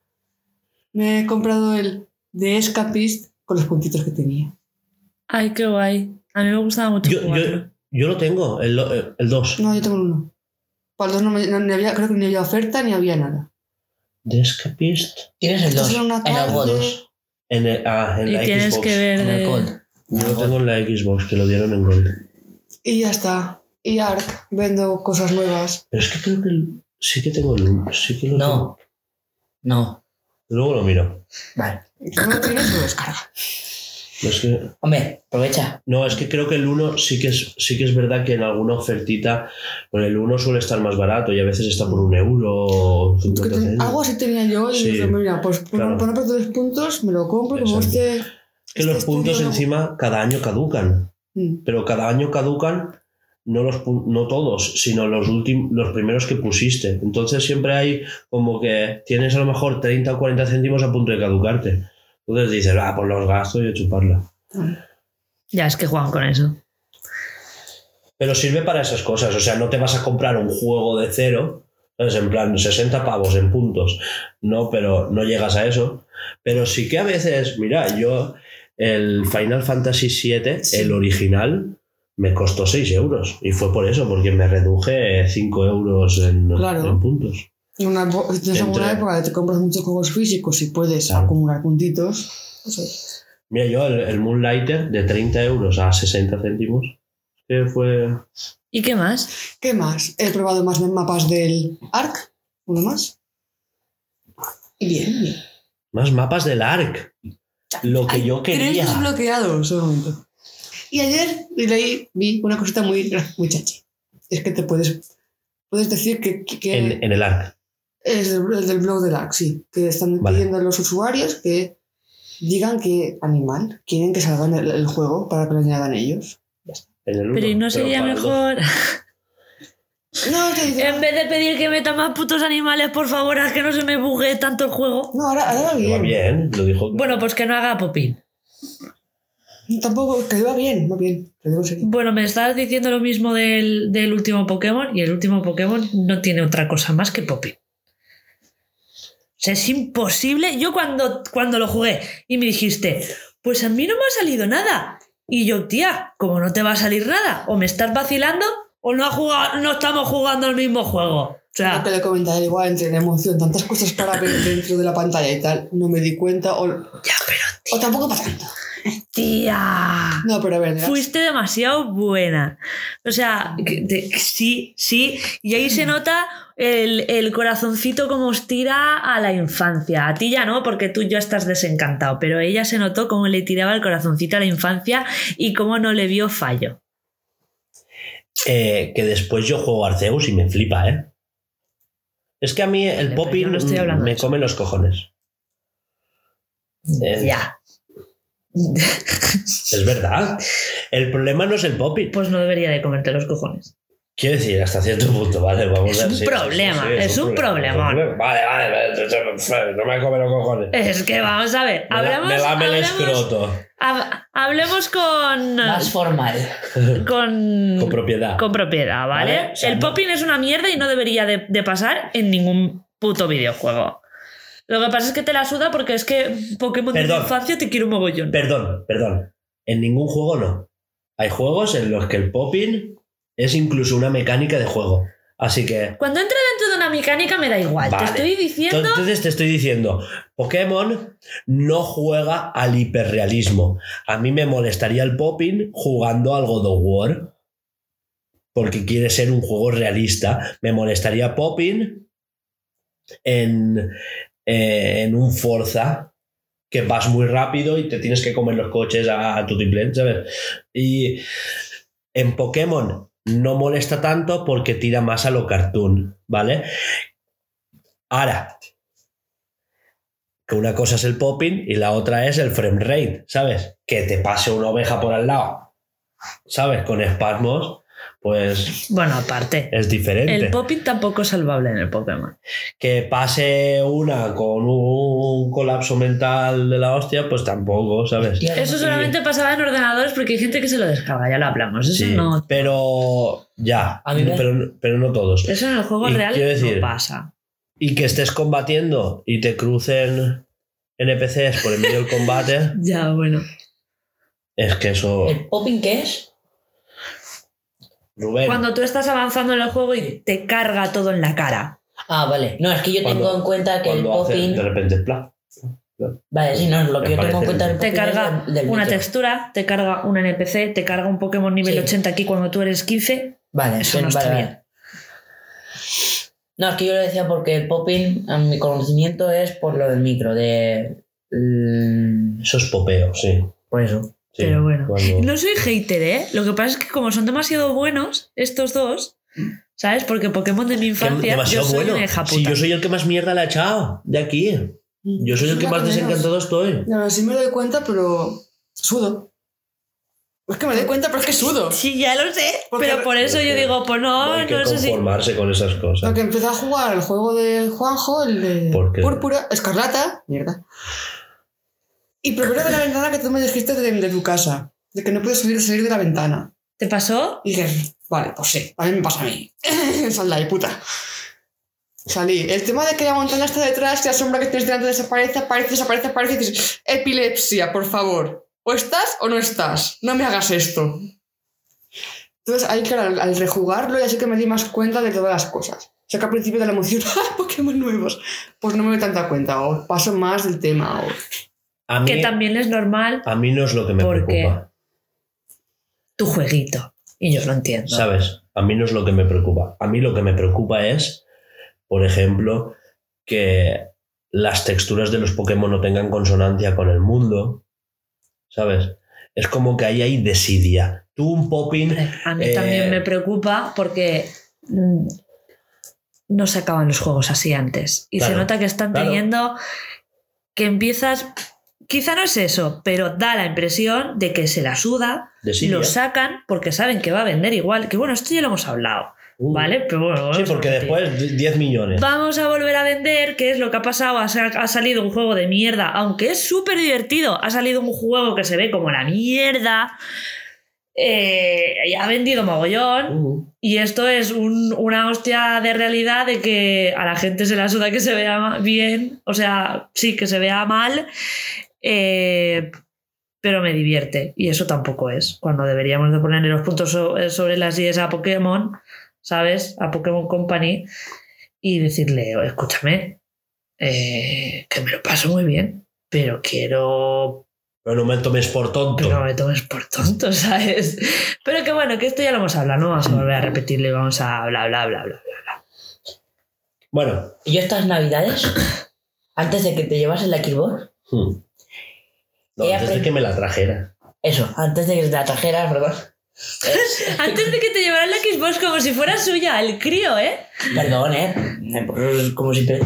me he comprado el de Escapist con los puntitos que tenía. Ay, qué guay. A mí me gustaba mucho Yo, yo, yo lo tengo, el 2. No, yo tengo el uno. Para el dos no, me- no- ni había, creo que ni había oferta ni había nada. The Escapist. Tienes el Esto 2 es una en el Gold. tarde. En el, ah, en Y la tienes Xbox. que ver En el de. Gold. Yo lo tengo en la Xbox, que lo dieron en Gold. Y ya está. Y Ark, vendo cosas nuevas. Pero es que creo que el- sí que tengo el 1. Sí que lo No. tengo. No. Luego lo miro. Vale. Y como no tienes, lo descarga. No es que, Hombre, aprovecha. no, es que creo que el 1 sí que es, sí que es verdad que en alguna ofertita, el 1 suele estar más barato y a veces está por un euro o Es que 50 ten- céntimos. algo así tenía yo y Sí. dije, mira, pues por, Claro. por no perder los puntos, me lo compro como Exacto. este. Es que los puntos encima cada año caducan. Mm. pero cada año caducan no los no todos, sino los últimos los primeros que pusiste. Entonces siempre hay como que tienes a lo mejor 30 o 40 céntimos a punto de caducarte. Entonces dices, ah, pues los gasto y a chuparla. Ya, es que juegan con eso. Pero sirve para esas cosas, o sea, no te vas a comprar un juego de cero, ¿sabes? En plan, 60 pavos en puntos. No, pero no llegas a eso. Pero sí que a veces, mira, yo el Final Fantasy VII, Sí. el original, me costó 6 euros. Y fue por eso, porque me reduje 5 euros en, Claro. en puntos. En una, tienes alguna época que te compras muchos juegos físicos y puedes Claro. acumular puntitos. pues, oye, Mira, yo el, el Moonlighter de 30 euros a 60 céntimos, que fue... ¿Y qué más? ¿Qué más? He probado más mapas del Ark. Uno más. Y bien, bien. Más mapas del ARC. Lo que Hay yo Tres quería. desbloqueados, un momento. Y ayer y leí, vi una cosita muy, muy chachi. Es que te puedes, puedes decir que, que- que En, en el ARC. es el, el del blog del Ark, sí. Que están Vale. pidiendo a los usuarios que digan qué animal quieren que salga en el, el juego para que lo añadan ellos. Pero ¿y no sería mejor, No, te dicen- en vez de pedir que metan más putos animales, por favor, haz que no se me bugue tanto el juego? No, ahora, ahora va Que Va bien. bien, lo dijo. Bueno, pues que no haga popín. Tampoco, que va bien, va bien. Bueno, me estabas diciendo lo mismo del, del último Pokémon y el último Pokémon no tiene otra cosa más que popín. O sea, es imposible. Yo cuando, cuando lo jugué y me dijiste, pues a mí no me ha salido nada. Y yo, tía, como no te va a salir nada, o me estás vacilando o no, ha jugado, no estamos jugando el mismo juego. O Lo sea, que le comentaba igual entre la emoción, tantas cosas para ver dentro de la pantalla y tal, no me di cuenta o, ya, pero o tampoco para tanto. Tía. No, pero a ver. Fuiste demasiado buena. O sea, que- de- que sí, sí. Y ahí se nota el, el corazoncito como os tira a la infancia. A ti ya no, porque tú ya estás desencantado. Pero ella se notó cómo le tiraba el corazoncito a la infancia y cómo no le vio fallo. Eh, que después yo juego Arceus y me flipa, ¿eh? Es que a mí el Vale, popping no estoy hablando de me come los cojones. Eh, Ya. Es verdad. El problema no es el popping. Pues no debería de comerte los cojones. Quiero decir, hasta cierto punto, ¿vale? Vamos Es a un sí, sí, problema, sí, es un problemón. Vale, vale, vale, no me come los cojones. Es que vamos a ver. Me, la- Hablemos, me lame el escroto. hab- hablemos con. Más formal. con, Con propiedad. con propiedad, ¿vale? Vale, o sea, el no- popping es una mierda y no debería de, de pasar en ningún puto videojuego. Lo que pasa es que te la suda porque es que Pokémon de Perdón. mi infancia te quiero un mogollón. Perdón, perdón. En ningún juego no. Hay juegos en los que el popping es incluso una mecánica de juego. Así que. Cuando entra dentro de una mecánica me da igual. Vale. Te estoy diciendo. Entonces te estoy diciendo, Pokémon no juega al hiperrealismo. A mí me molestaría el popping jugando al God of War. Porque quiere ser un juego realista. Me molestaría popping en, eh, en un Forza que vas muy rápido y te tienes que comer los coches a, a tutiplén, ¿sabes? Y en Pokémon no molesta tanto porque tira más a lo cartoon, ¿vale? Ahora, que una cosa es el popping y la otra es el frame rate, ¿sabes? Que te pase una oveja por al lado, ¿sabes? Con espasmos, pues Bueno, aparte. es diferente. El popping tampoco es salvable en el Pokémon. que pase una con un colapso mental de la hostia, pues tampoco, ¿sabes? Eso Y- solamente pasaba en ordenadores porque hay gente que se lo descarga, ya lo hablamos. Eso Sí, no. pero ya, A mí me- pero, pero no todos. Eso en el juego Y real quiero decir- no pasa. Y que estés combatiendo y te crucen NPCs por el medio del combate, Ya, bueno. es que eso... ¿El popping qué es? Rubén, Cuando tú estás avanzando en el juego y te carga todo en la cara. Ah, vale. No, es que yo Cuando- tengo en cuenta que el popping. de repente plan. Vale, sí, no, lo que yo tengo en cuenta del Te carga del- del una micro. textura, te carga un NPC, te carga un Pokémon nivel Sí. 80 aquí cuando tú eres 15. Vale, Eso no está bien. No, es que yo lo decía porque el popping, a mi conocimiento, es por lo del micro, de. mm, Eso es popeo, sí. por eso. Sí, Pero bueno. cuando- No soy hater, ¿eh? Lo que pasa es que como son demasiado buenos, estos dos, ¿sabes? Porque Pokémon de mi infancia, demasiado yo soy bueno. una hija Si yo soy el que más mierda le ha echado de aquí. Yo soy el que más desencantado estoy. No, sí me doy cuenta, pero sudo. Es que me doy cuenta, pero es que sudo. Sí, ya lo sé. Porque- Pero por eso yo digo, pues no, No hay que no sé si... conformarse con esas cosas. Porque empecé a jugar el juego de Juanjo, el de. Púrpura, Escarlata, mierda. Y primero de la ventana que tú me dijiste de, de tu casa, de que no puedes salir, salir de la ventana. ¿Te pasó? Y dije, vale, pues sí, a mí me pasa a mí. Sal de ahí, puta. Salí. El tema de que la montaña está detrás, que la sombra que tienes delante desaparece, aparece, desaparece, aparece, y dices, epilepsia, por favor. O estás o no estás. No me hagas esto. Entonces, ahí, claro, al, al rejugarlo, ya sé que me di más cuenta de todas las cosas. O sea que al principio de la emoción, ¡ah, Pokémon nuevos! Pues no me doy tanta cuenta, o paso más del tema, o... A mí, Que también es normal a mí no es lo que me preocupa. tu jueguito. Y yo lo entiendo. ¿Sabes? A mí no es lo que me preocupa. A mí lo que me preocupa es, por ejemplo, que las texturas de los Pokémon no tengan consonancia con el mundo. ¿Sabes? Es como que ahí hay desidia. Tú un popping. A mí Eh, también me preocupa porque mm, no se acaban los juegos así antes. Y se nota que están claro. teniendo que empiezas. Quizá no es eso, pero da la impresión de que se la suda, Desidia. lo sacan porque saben que va a vender igual. Que bueno, esto ya lo hemos hablado, Uh, ¿vale? Pero bueno, Sí, porque después 10 millones. Vamos a volver a vender, que es lo que ha pasado. Ha, sa- ha salido un juego de mierda, aunque es súper divertido. Ha salido un juego que se ve como la mierda. eh, y ha vendido mogollón. Uh, Y esto es un- una hostia de realidad de que a la gente se le asuda que se vea bien. O sea, sí, que se vea mal. Eh, pero me divierte. Y eso tampoco es. Cuando deberíamos de ponerle los puntos eh, sobre las IES a Pokémon, ¿sabes? A Pokémon Company. Y decirle, "Oye, escúchame, eh, que me lo paso muy bien. Pero quiero pero no me tomes por tonto. pero no me tomes por tonto, ¿sabes? Pero que bueno, que esto ya lo hemos hablado, no vamos a volver a repetirlo y vamos a bla, bla, bla, bla, bla. bla. Bueno, Y yo estas navidades, antes de que te llevases la Xbox, hmm. No, antes de que me la trajera. eso, antes de que te la trajeras, perdón. Es- Antes de que te llevaran la Xbox como si fuera suya, el crío, ¿eh? Perdón, ¿eh? Pues, Como siempre.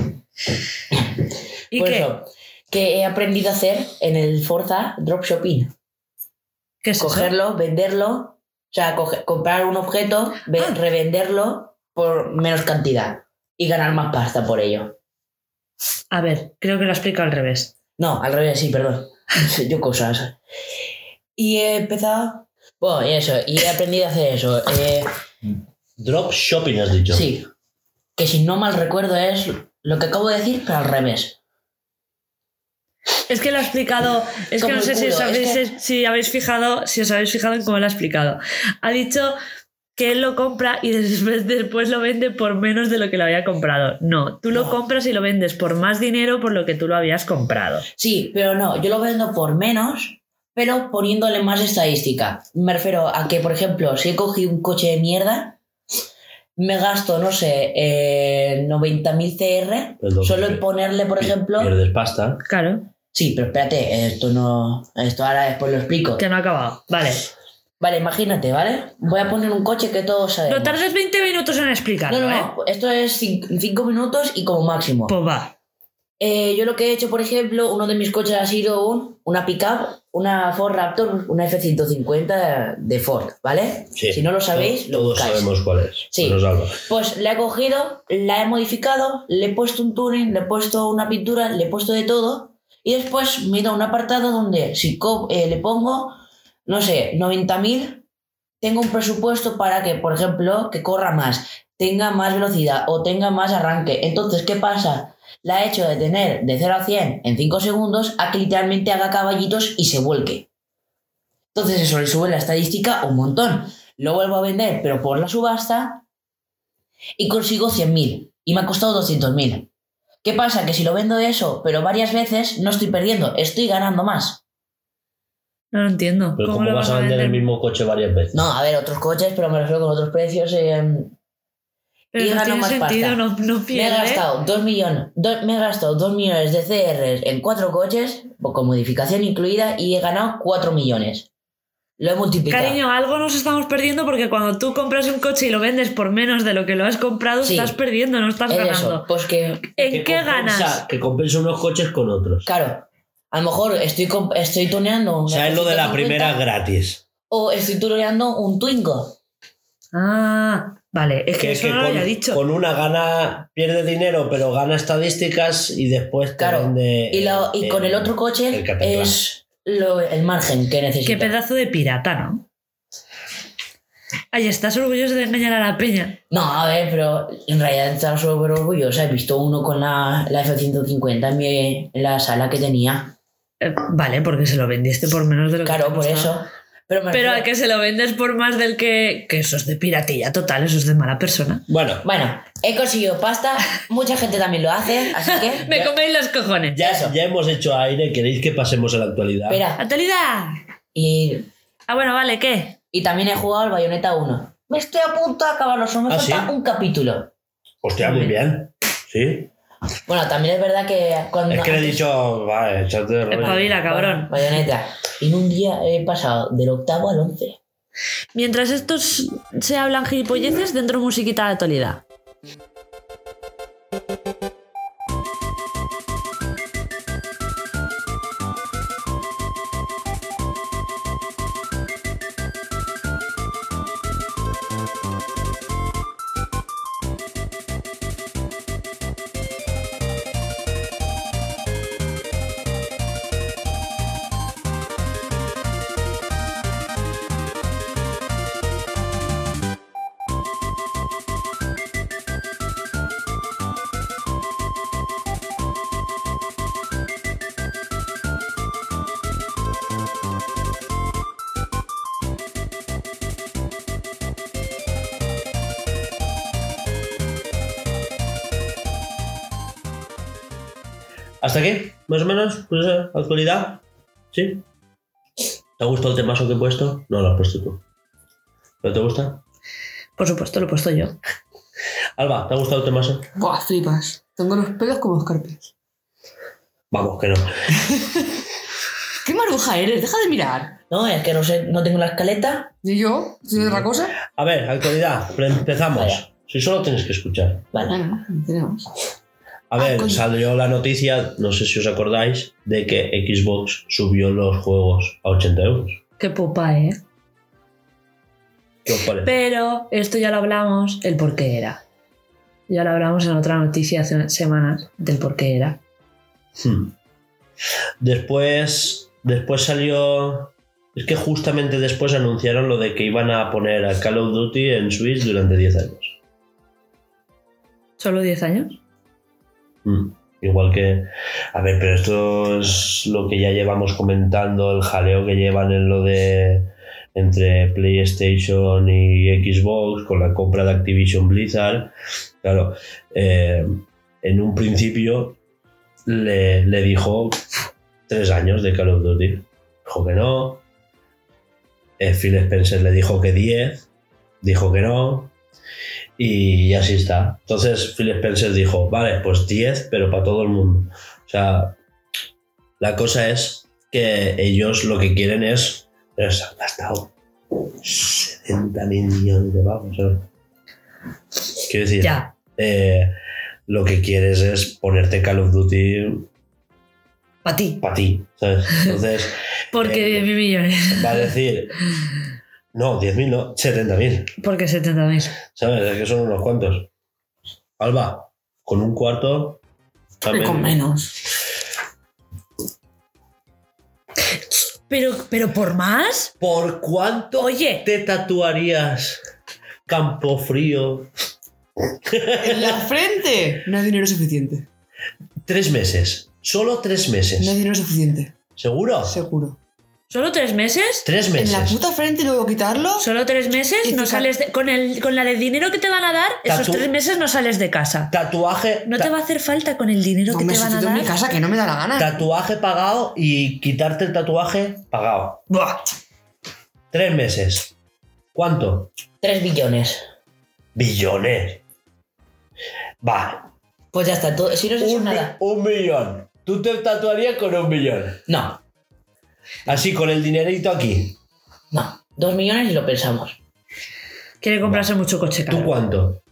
¿Y Pues qué? eso, que he aprendido a hacer en el Forza Dropshipping. ¿Qué es eso? Cogerlo, venderlo, o sea, coge- comprar un objeto, ve- Ah. revenderlo por menos cantidad y ganar más pasta por ello. A ver, creo que lo explico al revés. No, al revés, sí, perdón. Yo cosas. Y he empezado. Bueno, y eso, y he aprendido a hacer eso. Eh, Drop shopping has dicho. sí. Que si no mal recuerdo es lo que acabo de decir, pero al revés. Es que lo ha explicado. Es que no sé si os, culo, es habéis, que- si habéis fijado, si os habéis fijado en cómo lo ha explicado. Ha dicho que él lo compra y después, después lo vende por menos de lo que lo había comprado. No, tú lo No. compras y lo vendes por más dinero por lo que tú lo habías comprado. Sí, pero no, yo lo vendo por menos, pero poniéndole más estadística. Me refiero a que, por ejemplo, si he cogido un coche de mierda, me gasto, no sé, eh, 90.000 CR, solo en ponerle, por ejemplo... Pierdes pasta. Claro, Sí, pero espérate, esto no... Esto ahora después lo explico. que no ha acabado. Vale. Vale, imagínate, ¿vale? Voy a poner un coche que todos sabemos. No tardes 20 minutos en explicarlo, No, no, ¿eh? no. Esto es 5 minutos y como máximo. Pues va. Eh, yo lo que he hecho, por ejemplo, uno de mis coches ha sido un, una pickup, una Ford Raptor, una F-150 de Ford, ¿vale? Sí. Si no lo sabéis, lo Todos buscáis. sabemos cuál es. Sí. Alba. Pues la he cogido, la he modificado, le he puesto un tuning, le he puesto una pintura, le he puesto de todo. Y después me he ido a un apartado donde si eh, le pongo, no sé, 90.000, tengo un presupuesto para que, por ejemplo, que corra más, tenga más velocidad o tenga más arranque. Entonces, ¿qué pasa? La he hecho de tener de 0 a 100 en 5 segundos a que literalmente haga caballitos y se vuelque. Entonces eso le sube la estadística un montón. Lo vuelvo a vender, pero por la subasta, y consigo 100.000 y me ha costado 200.000. ¿Qué pasa? Que si lo vendo eso, pero varias veces, no estoy perdiendo, estoy ganando más. No lo entiendo. Pero ¿Cómo ¿cómo lo vas a vender el mismo coche varias veces? No, a ver, otros coches, pero me refiero con otros precios. eh, Pero y no tiene más sentido, pasta. no, no me he pierde. gastado 2 millones, do- me he gastado 2 millones de CRs en 4 coches, con modificación incluida, y he ganado 4 millones. Lo he multiplicado. Cariño, algo nos estamos perdiendo porque cuando tú compras un coche y lo vendes por menos de lo que lo has comprado, Sí. estás perdiendo, no estás es ganando. eso, pues que ¿En Que qué compensa- ganas? Que compensa unos coches con otros. Claro, a lo mejor estoy, estoy tuneando O sea, es lo de la F-150 primera gratis. O estoy tuneando un Twingo. Ah, vale, es que, Que, eso que no lo con, había dicho. con una gana, pierde dinero, pero gana estadísticas y después te Claro, vende. Y, lo- y el- con el otro coche el es lo- el margen que necesito. Qué pedazo de pirata, ¿no? Ay, estás orgulloso de engañar a la peña. No, a ver, pero en realidad estaba súper orgullosa. He visto uno con la, la F-150 en, mi- en la sala que tenía. Eh, vale, porque se lo vendiste por menos de lo que Claro, por eso. Pero, Pero a que se lo vendes por más del que. Que eso es de piratilla total, eso es de mala persona. Bueno, Bueno, he conseguido pasta. Mucha gente también lo hace, así que... Me Ya- coméis los cojones. ya, Eso. ya hemos hecho aire. ¿Queréis que pasemos a la actualidad? Espera, ¡Actualidad! y, Ah, bueno, vale, ¿qué? y también he jugado al Bayonetta 1. Me estoy a punto de acabarlo, solo me ¿Ah, falta sí? un capítulo. Hostia, muy bien. Sí. Bueno, también es verdad que cuando... Es que le he dicho, vale, échate de rollo. Espabila, cabrón. Bayonetta. En un día he pasado del octavo al once. Mientras estos se hablan gilipolleces, dentro musiquita de actualidad. ¿Más o menos? Pues esa actualidad. ¿Sí? ¿Te ha gustado el temazo que he puesto? No, lo has puesto tú. ¿Pero te gusta? Por supuesto, lo he puesto yo. Alba, ¿te ha gustado el temazo? Buah, flipas. Tengo los pelos como escarpias. Vamos, que no. ¿Qué maruja eres? Deja de mirar. No, es que no sé, no tengo la escaleta. ¿Y yo? ¿Soy otra cosa? A ver, actualidad. Empezamos. Vaya. Si solo tienes que escuchar. Vale. Bueno, no tenemos. A Ah, ver, coño. salió la noticia, no sé si os acordáis, de que Xbox subió los juegos a 80 euros. Qué pupa, ¿eh? ¿Qué os parece? Pero esto ya lo hablamos, el por qué era. Ya lo hablamos en otra noticia hace unas semanas del por qué era. Hmm. Después, después salió. Es que justamente después anunciaron lo de que iban a poner a Call of Duty en Switch durante 10 años. ¿Solo 10 años? Mm. Igual que. A ver, pero esto es lo que ya llevamos comentando, el jaleo que llevan en lo de. entre PlayStation y Xbox con la compra de Activision Blizzard. Claro, eh, en un principio le, le dijo tres años de Call of Duty. Dijo que no. Eh, Phil Spencer le dijo que 10. Dijo que no. Y así está. Entonces Phil Spencer dijo, vale, pues 10, pero para todo el mundo. O sea, la cosa es que ellos lo que quieren es... Se han gastado 70 mil millones de pavos. ¿sabes? Quiero decir, Ya. eh, lo que quieres es ponerte Call of Duty Para ti. para ti, ¿sabes? Entonces Porque Eh, 10.000 millones. va a decir, no, 10.000 no, 70.000, Porque 70.000. ¿sabes? Es que son unos cuantos. Alba, con un cuarto... también- Con menos. Pero, pero por más. ¿Por cuánto Oye, te tatuarías Campo Frío? En la frente. No hay dinero suficiente. Tres meses. Solo tres No hay meses. dinero suficiente. ¿Seguro? Seguro. ¿Solo tres meses? Tres En meses. la puta frente y luego quitarlo. ¿Solo tres meses? Y No sales de- con, el, con la de dinero que te van a dar, esos tres meses no sales de casa. Tatuaje. No ta- te va a hacer falta con el dinero No que me te van a sustituyo en dar. mi casa que no me da la gana. Tatuaje pagado y quitarte el tatuaje pagado. Buah. Tres meses. ¿Cuánto? 3 billones. Billones. Va. Pues ya está, todo, si no es eso Un, nada. un millón. Tú te tatuarías con un millón. No, Así, con el dinerito aquí. no. 2 millones y lo pensamos. Quiere comprarse mucho coche ¿Tú caro. cuánto?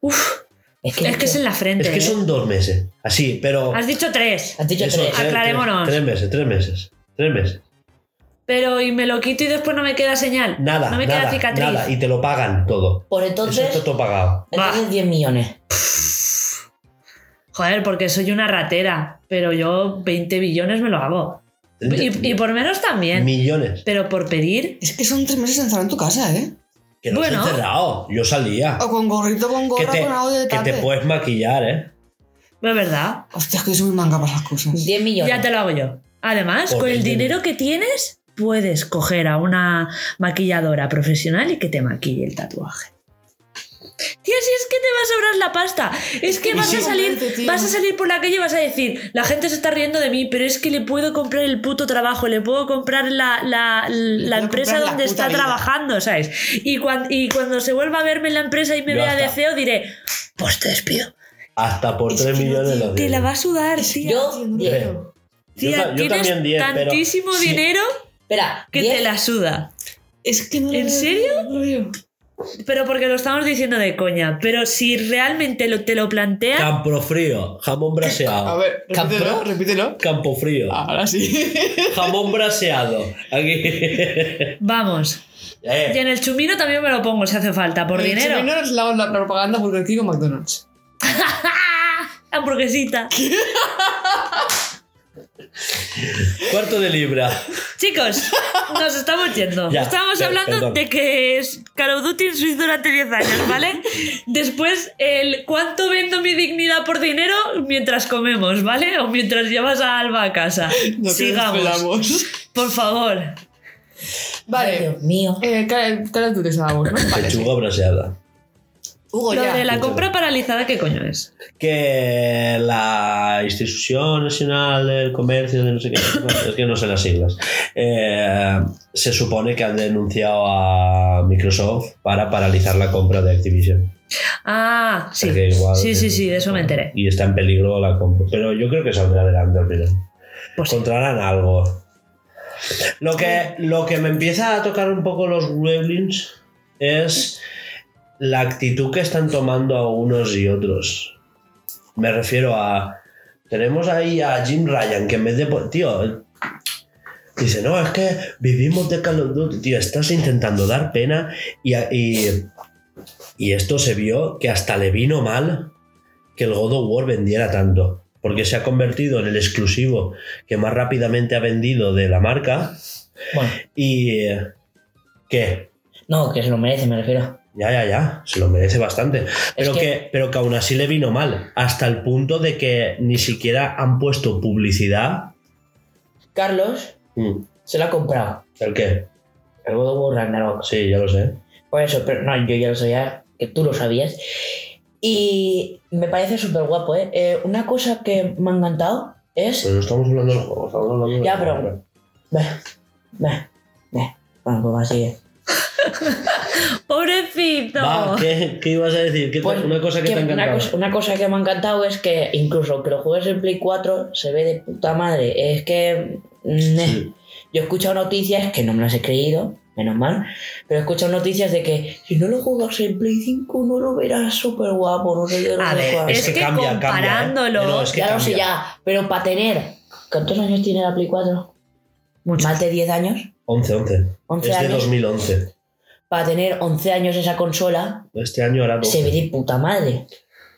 Uf, Es que, es que es en la frente. Es que ¿eh? son dos meses. Así, pero. Has dicho tres. Has dicho Eso, 3. tres- Aclarémonos. Tres, tres meses, tres meses. Tres meses. Pero y me lo quito y después no me queda señal. Nada, No me queda nada, cicatriz. nada. Y te lo pagan todo. Por Eso entonces, está todo pagado. entonces 10 millones. Joder, porque soy una ratera. Pero yo 20 billones me lo hago. Y, y por menos también. Millones. Pero por pedir. Es que son tres meses encerrado en tu casa, ¿eh? Que no Bueno. se cerrado. Yo salía. O con gorrito, con Que gorra, te, con algo de que te puedes maquillar, ¿eh? Es verdad. Hostia, es que soy muy manga para esas cosas. 10 millones. Ya te lo hago yo. Además, Por con el 20 dinero que tienes, puedes coger a una maquilladora profesional y que te maquille el tatuaje. Tía, si es que te va a sobrar la pasta. Es que vas a sí, salir, tío. vas a salir por la calle y vas a decir, la gente se está riendo de mí, pero es que le puedo comprar el puto trabajo, le puedo comprar la, la- la empresa la donde está vida. trabajando, ¿sabes? Y, cuan- y cuando se vuelva a verme en la empresa y me vea de. CEO, diré, pues te despido. Hasta por Es 3 que no millones tiene- lo Te la va a sudar. Yo, Tío, no 10. quiero. Yo Tía, yo tienes también 10, pero tantísimo sí. dinero Espera, que 10. te la suda. Es que no lo ¿En veo, serio? no lo veo. Pero porque lo estamos diciendo de coña. Pero si realmente lo, te lo planteas, Campo frío, jamón A braseado. ver, repítelo. Campo frío, Ahora sí. jamón braseado. Aquí. vamos. Y Eh, en el chumino también me lo pongo si hace falta, por El dinero. chumino es la, la propaganda Burger King o McDonald's. Hamburguesita. cuarto de libra. Chicos, nos estamos yendo. Ya, Estamos per- hablando perdón. de que es Call of Duty en Switch durante 10 años, ¿vale? Después, el cuánto vendo mi dignidad por dinero mientras comemos, ¿vale? O mientras llevas a Alba a casa. Sigamos. esperamos. Por favor. Ay, Vale. Dios mío. Eh, Call of Duty estábamos, ¿no? Pechuga braseada. Hugo, Lo ya. de la compra paralizada, ¿qué coño es? Que la Institución Nacional del Comercio de no sé qué, es que no sé las siglas, eh, se supone que han denunciado a Microsoft para paralizar la compra de Activision. Ah, sí. Igual- Sí, sí, sí, de eso me enteré. Y está en peligro la compra. Pero yo creo que saldrá adelante al final. Pues sí. Encontrarán algo. Lo que, lo que me empieza a tocar un poco los gremlins es la actitud que están tomando unos y otros. Me refiero a. Tenemos ahí a Jim Ryan que en vez de. Tío. Dice, no, es que vivimos de Call of Duty. Tío, estás intentando dar pena y, a- y, y esto se vio que hasta le vino mal que el God of War vendiera tanto. Porque se ha convertido en el exclusivo que más rápidamente ha vendido de la marca. Bueno, Y. eh, ¿Qué? no, que se lo merece, me refiero. Ya, ya, ya, se lo merece bastante. Pero, que- que... pero que aún así le vino mal, hasta el punto de que ni siquiera han puesto publicidad. Carlos Mm, se lo ha comprado. ¿El qué? El God of War Ragnarok. Sí, ya lo sé. Por eso, pero no, yo ya lo sabía, que tú lo sabías. Y me parece súper guapo, ¿eh? Eh, Una cosa que me ha encantado es... Pero no estamos hablando del juego, estamos hablando del Ya, pero- Ve, ve, ve. Bueno, pues así. ¡Pobrecito! Va, ¿qué, qué ibas a decir? ¿Qué- Pues, una cosa que, te ha una encantado. cosa, una cosa que me ha encantado es que incluso que lo juegues en Play 4 se ve de puta madre. Es que... mm, eh. Sí. Yo he escuchado noticias que no me las he creído, menos mal, pero he escuchado noticias de que si no lo juegas en Play 5 no lo verás súper guapo, no sé yo, no A ver, cuál. es que comparándolo- No, es que ya lo sé cambia. ya, pero para tener... ¿Cuántos años tiene la Play 4? Mucho. ¿Más de 10 años? 11, 11. 11 es de años. 2011. Para tener 11 años esa consola, Este año 12. se ve de puta madre.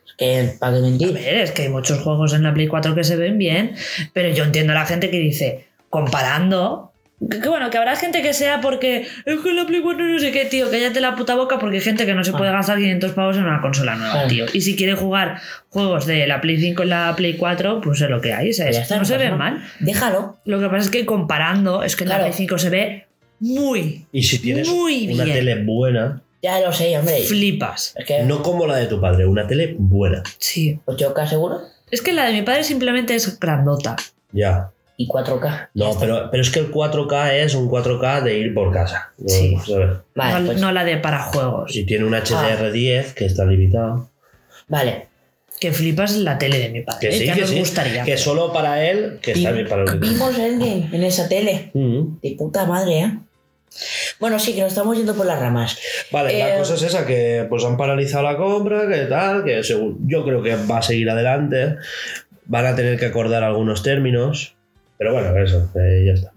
Es que, ¿para qué A mentir? ver, es que hay muchos juegos en la Play 4 que se ven bien, pero yo entiendo a la gente que dice, comparando. Que, que bueno, que habrá gente que sea porque es que la Play 4 no sé qué, tío, cállate la puta boca porque hay gente que no se puede gastar 500 pavos en una consola nueva, Ah. tío. Y si quiere jugar juegos de la Play 5 en la Play 4, pues es lo que hay, ¿sabes? Está, no se ve mal. Déjalo. Lo que pasa es que comparando, es que en Claro. la Play 5 se ve muy, Y si tienes Muy una bien. tele buena, Ya lo sé, hombre. flipas. Es que no como la de tu padre, una tele buena. Sí. 8K seguro Es que la de mi padre simplemente es grandota. Ya. y 4K. No, pero, pero es que el 4K es un 4K de ir por casa. ¿no? Sí. ¿Sabes? Vale, no, pues, no la de para juegos. Y tiene un HDR10 que está limitado. vale. Que flipas la tele de mi padre. Que sí, ya que nos sí. gustaría. Que solo para él, que está bien para demás. Vimos Endgame en esa tele. Mm. De puta madre, ¿eh? Bueno, sí, que nos estamos yendo por las ramas. Vale, la Eh, cosa es esa, que pues han paralizado la compra, que tal, que según, yo creo que va a seguir adelante. Van a tener que acordar algunos términos. Pero bueno, eso, eh, ya está.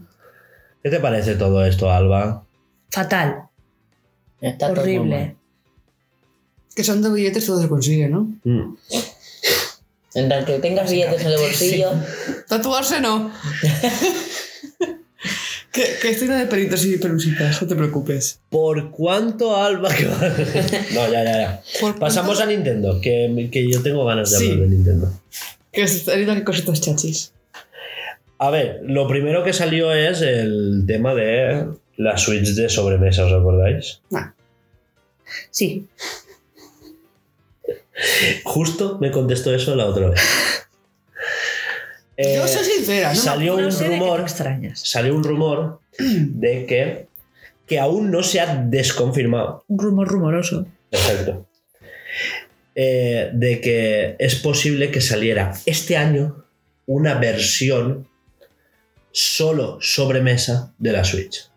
¿Qué te parece todo esto, Alba? Fatal. Está horrible. Que son de billetes todo se consigue, ¿no? Mm. En tal que tengas billetes en el bolsillo. Tatuarse no. que, que estoy una de peritos y pelusitas, no te preocupes. ¿Por cuánto, Alba? que va- no, ya, ya, ya. Pasamos a Nintendo, que, que yo tengo ganas de Sí. hablar de Nintendo. Que viendo qué cositas chachis. A ver, lo primero que salió es el tema de la Switch de sobremesa, ¿os acordáis? Nah. Sí. Justo me contestó eso la otra vez. Eh, Yo soy sincera, ¿no? salió no un rumor, extrañas. salió un rumor de que, que aún no se ha desconfirmado. Un rumor rumoroso. Perfecto. Eh, de que es posible que saliera este año una versión solo sobremesa de la Switch.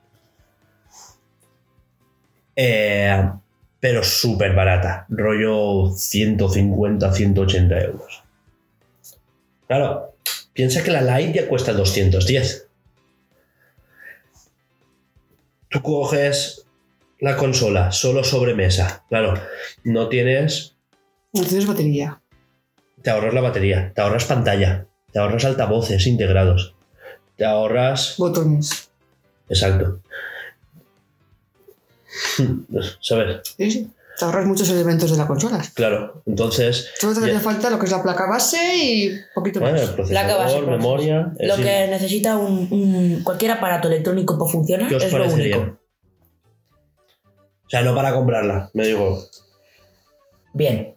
Eh, pero súper barata, rollo 150, 180 euros. Claro, piensa que la Lite ya cuesta 210. Tú coges la consola solo sobremesa, claro, no tienes No tienes batería. te ahorras la batería, te ahorras pantalla, te ahorras altavoces integrados, te ahorras... Botones. Exacto. ¿Sabes? Sí, sí. Te ahorras muchos elementos de la consola. Claro. Entonces, Solo te hace Ya. falta lo que es la placa base y un poquito más. Placa base, memoria... Lo que necesita un, un- cualquier aparato electrónico para funcionar ¿Qué os es lo único. O sea, no para comprarla, me digo... Bien.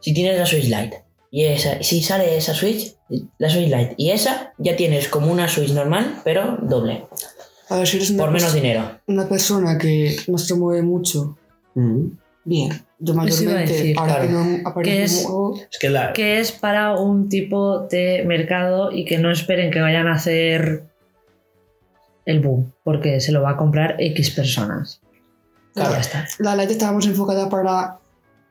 Si tienes la Switch Lite y esa, si sale esa Switch, la Switch Lite y esa, ya tienes como una Switch normal, pero doble. A ver, si eres una, Por menos dinero. una persona que no se mueve mucho, mm, bien. Yo mayormente, decir, que claro. no Que es- que la... Que es para un tipo de mercado y que no esperen que vayan a hacer el boom, porque se lo va a comprar X personas. Y Claro. ya está. la Lite estaba más enfocada para,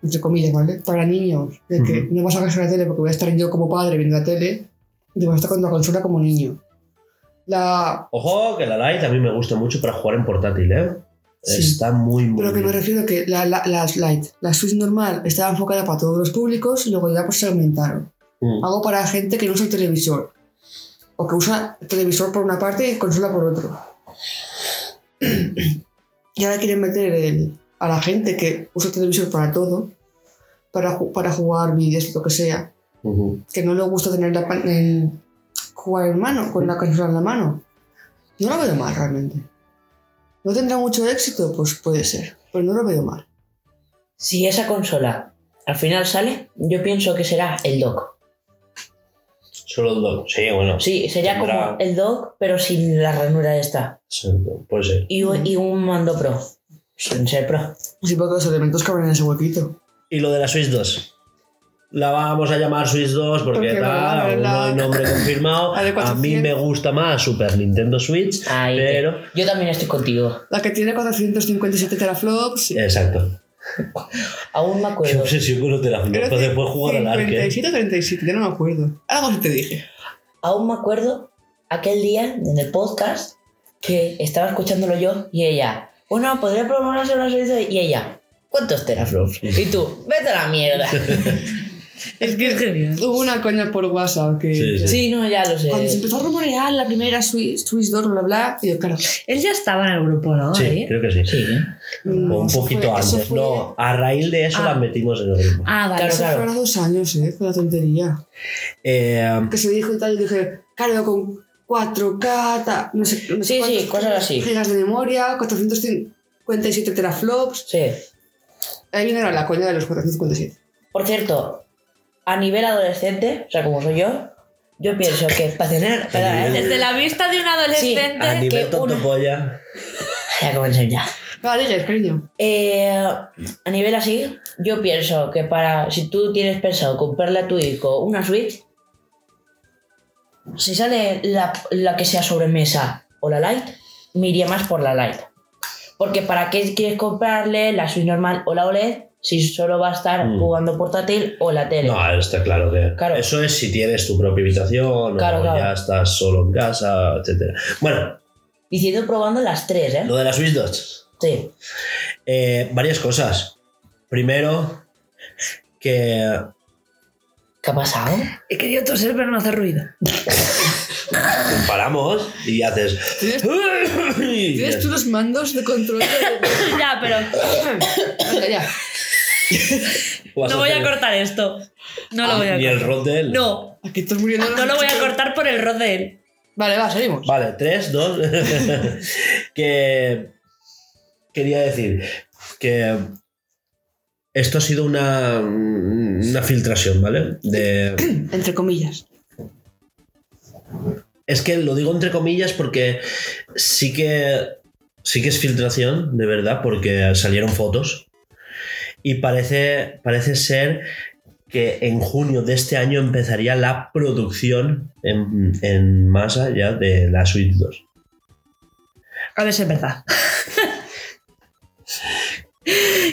entre comillas, ¿vale? Para niños. De que no vas a gastar la tele porque voy a estar yo como padre viendo la tele y voy a estar con la consola como niño. La, Ojo, que la Lite a mí me gusta mucho para jugar en portátil, ¿eh? Sí. Está muy, muy pero que me bien. refiero que la, la, la Lite, la Switch normal estaba enfocada para todos los públicos y luego ya pues se aumentaron. Mm. Algo para gente que no usa el televisor. O que usa el televisor por una parte y consola por otro. y ahora quieren meter el, a la gente que usa televisor para todo, para, para jugar vídeos, lo que sea, Ujú. que no le gusta tener la, el- jugar en mano, con la consola en la mano. No lo veo mal realmente. ¿No tendrá mucho éxito? Pues puede ser, pero no lo veo mal. Si esa consola al final sale, yo pienso que será el dock. Solo el dock. Sí, bueno. Sí, sería Tendrá- como el dock, pero sin la ranura esta. Sí, Puede ser. Y, un- y un mando pro. Sin ser pro. Sí, porque los elementos caben en ese huequito. ¿Y lo de la Switch 2? La vamos a llamar Switch 2 porque, Porque tal, aún no hay nombre confirmado. A mí 400. me gusta más Super Nintendo Switch, Ahí, pero... Yo también estoy contigo. La que tiene 457 teraflops. Exacto. Aún me Qué acuerdo. obsesión con los teraflops. Que puedes jugar al arque. 57 o 37, ya no me acuerdo. Algo te dije. Aún me acuerdo aquel día en el podcast que estaba escuchándolo yo y ella, bueno, podría probarse una solicitud y ella, ¿cuántos teraflops? Y tú, vete a la mierda. Es que es genial. Hubo una coña por WhatsApp que. Sí, sí. sí, no, ya lo sé. Cuando se empezó a rumorear la primera Switch, Switch 2, bla, bla, y yo, claro. Él ya estaba en el grupo, ¿no? Sí, creo que sí. Sí, ¿eh? no, o un poquito fue- antes. fue- No, a raíz de eso Ah. la metimos en el grupo. Ah, vale. Claro, Eso claro. fue hace dos años, ¿eh? Fue la tontería. Eh, Que se dijo y tal, y dije, claro, con 4K, ta- no sé, no sé Sí, sí, cosas así. gigas de memoria, 457 teraflops. Sí. Ahí viene la coña de los 457. Por cierto, a nivel adolescente, o sea, como soy yo, yo pienso que para tener... Para, nivel- Desde la vista de un adolescente. a nivel que tonto polla. Ya comencé ya. Digas, cariño. Eh, a nivel así, yo pienso que para si tú tienes pensado comprarle a tu hijo una Switch, si sale la, la que sea sobremesa o la Lite, me iría más por la Lite. Porque para qué quieres comprarle la Switch normal o la OLED si solo va a estar Mm. jugando portátil o la tele. No, está claro que. Claro. Eso es si tienes tu propia habitación Claro, o claro. ya estás solo en casa, etc. Bueno, Diciendo probando las tres, ¿eh? lo de la Switch 2. Sí. Eh, varias cosas. Primero, que ¿Qué ha pasado? He querido toser, pero no hace ruido. paramos y haces. ¿Tienes, ¿tienes tú los mandos de control? de- ya, pero ya. No voy a cortar esto. No lo voy a Ah, Ni el cortar. rod de él. No, Aquí estás muriendo. no lo voy a cortar por el rod de él. Vale, va, seguimos. Vale, tres, dos. que quería decir que esto ha sido una, una filtración, ¿vale? De, Entre comillas. es que lo digo entre comillas porque sí que sí que es filtración, de verdad, porque salieron fotos y parece, parece ser que en junio de este año empezaría la producción en, en masa ya de la Switch 2. A ver si es verdad.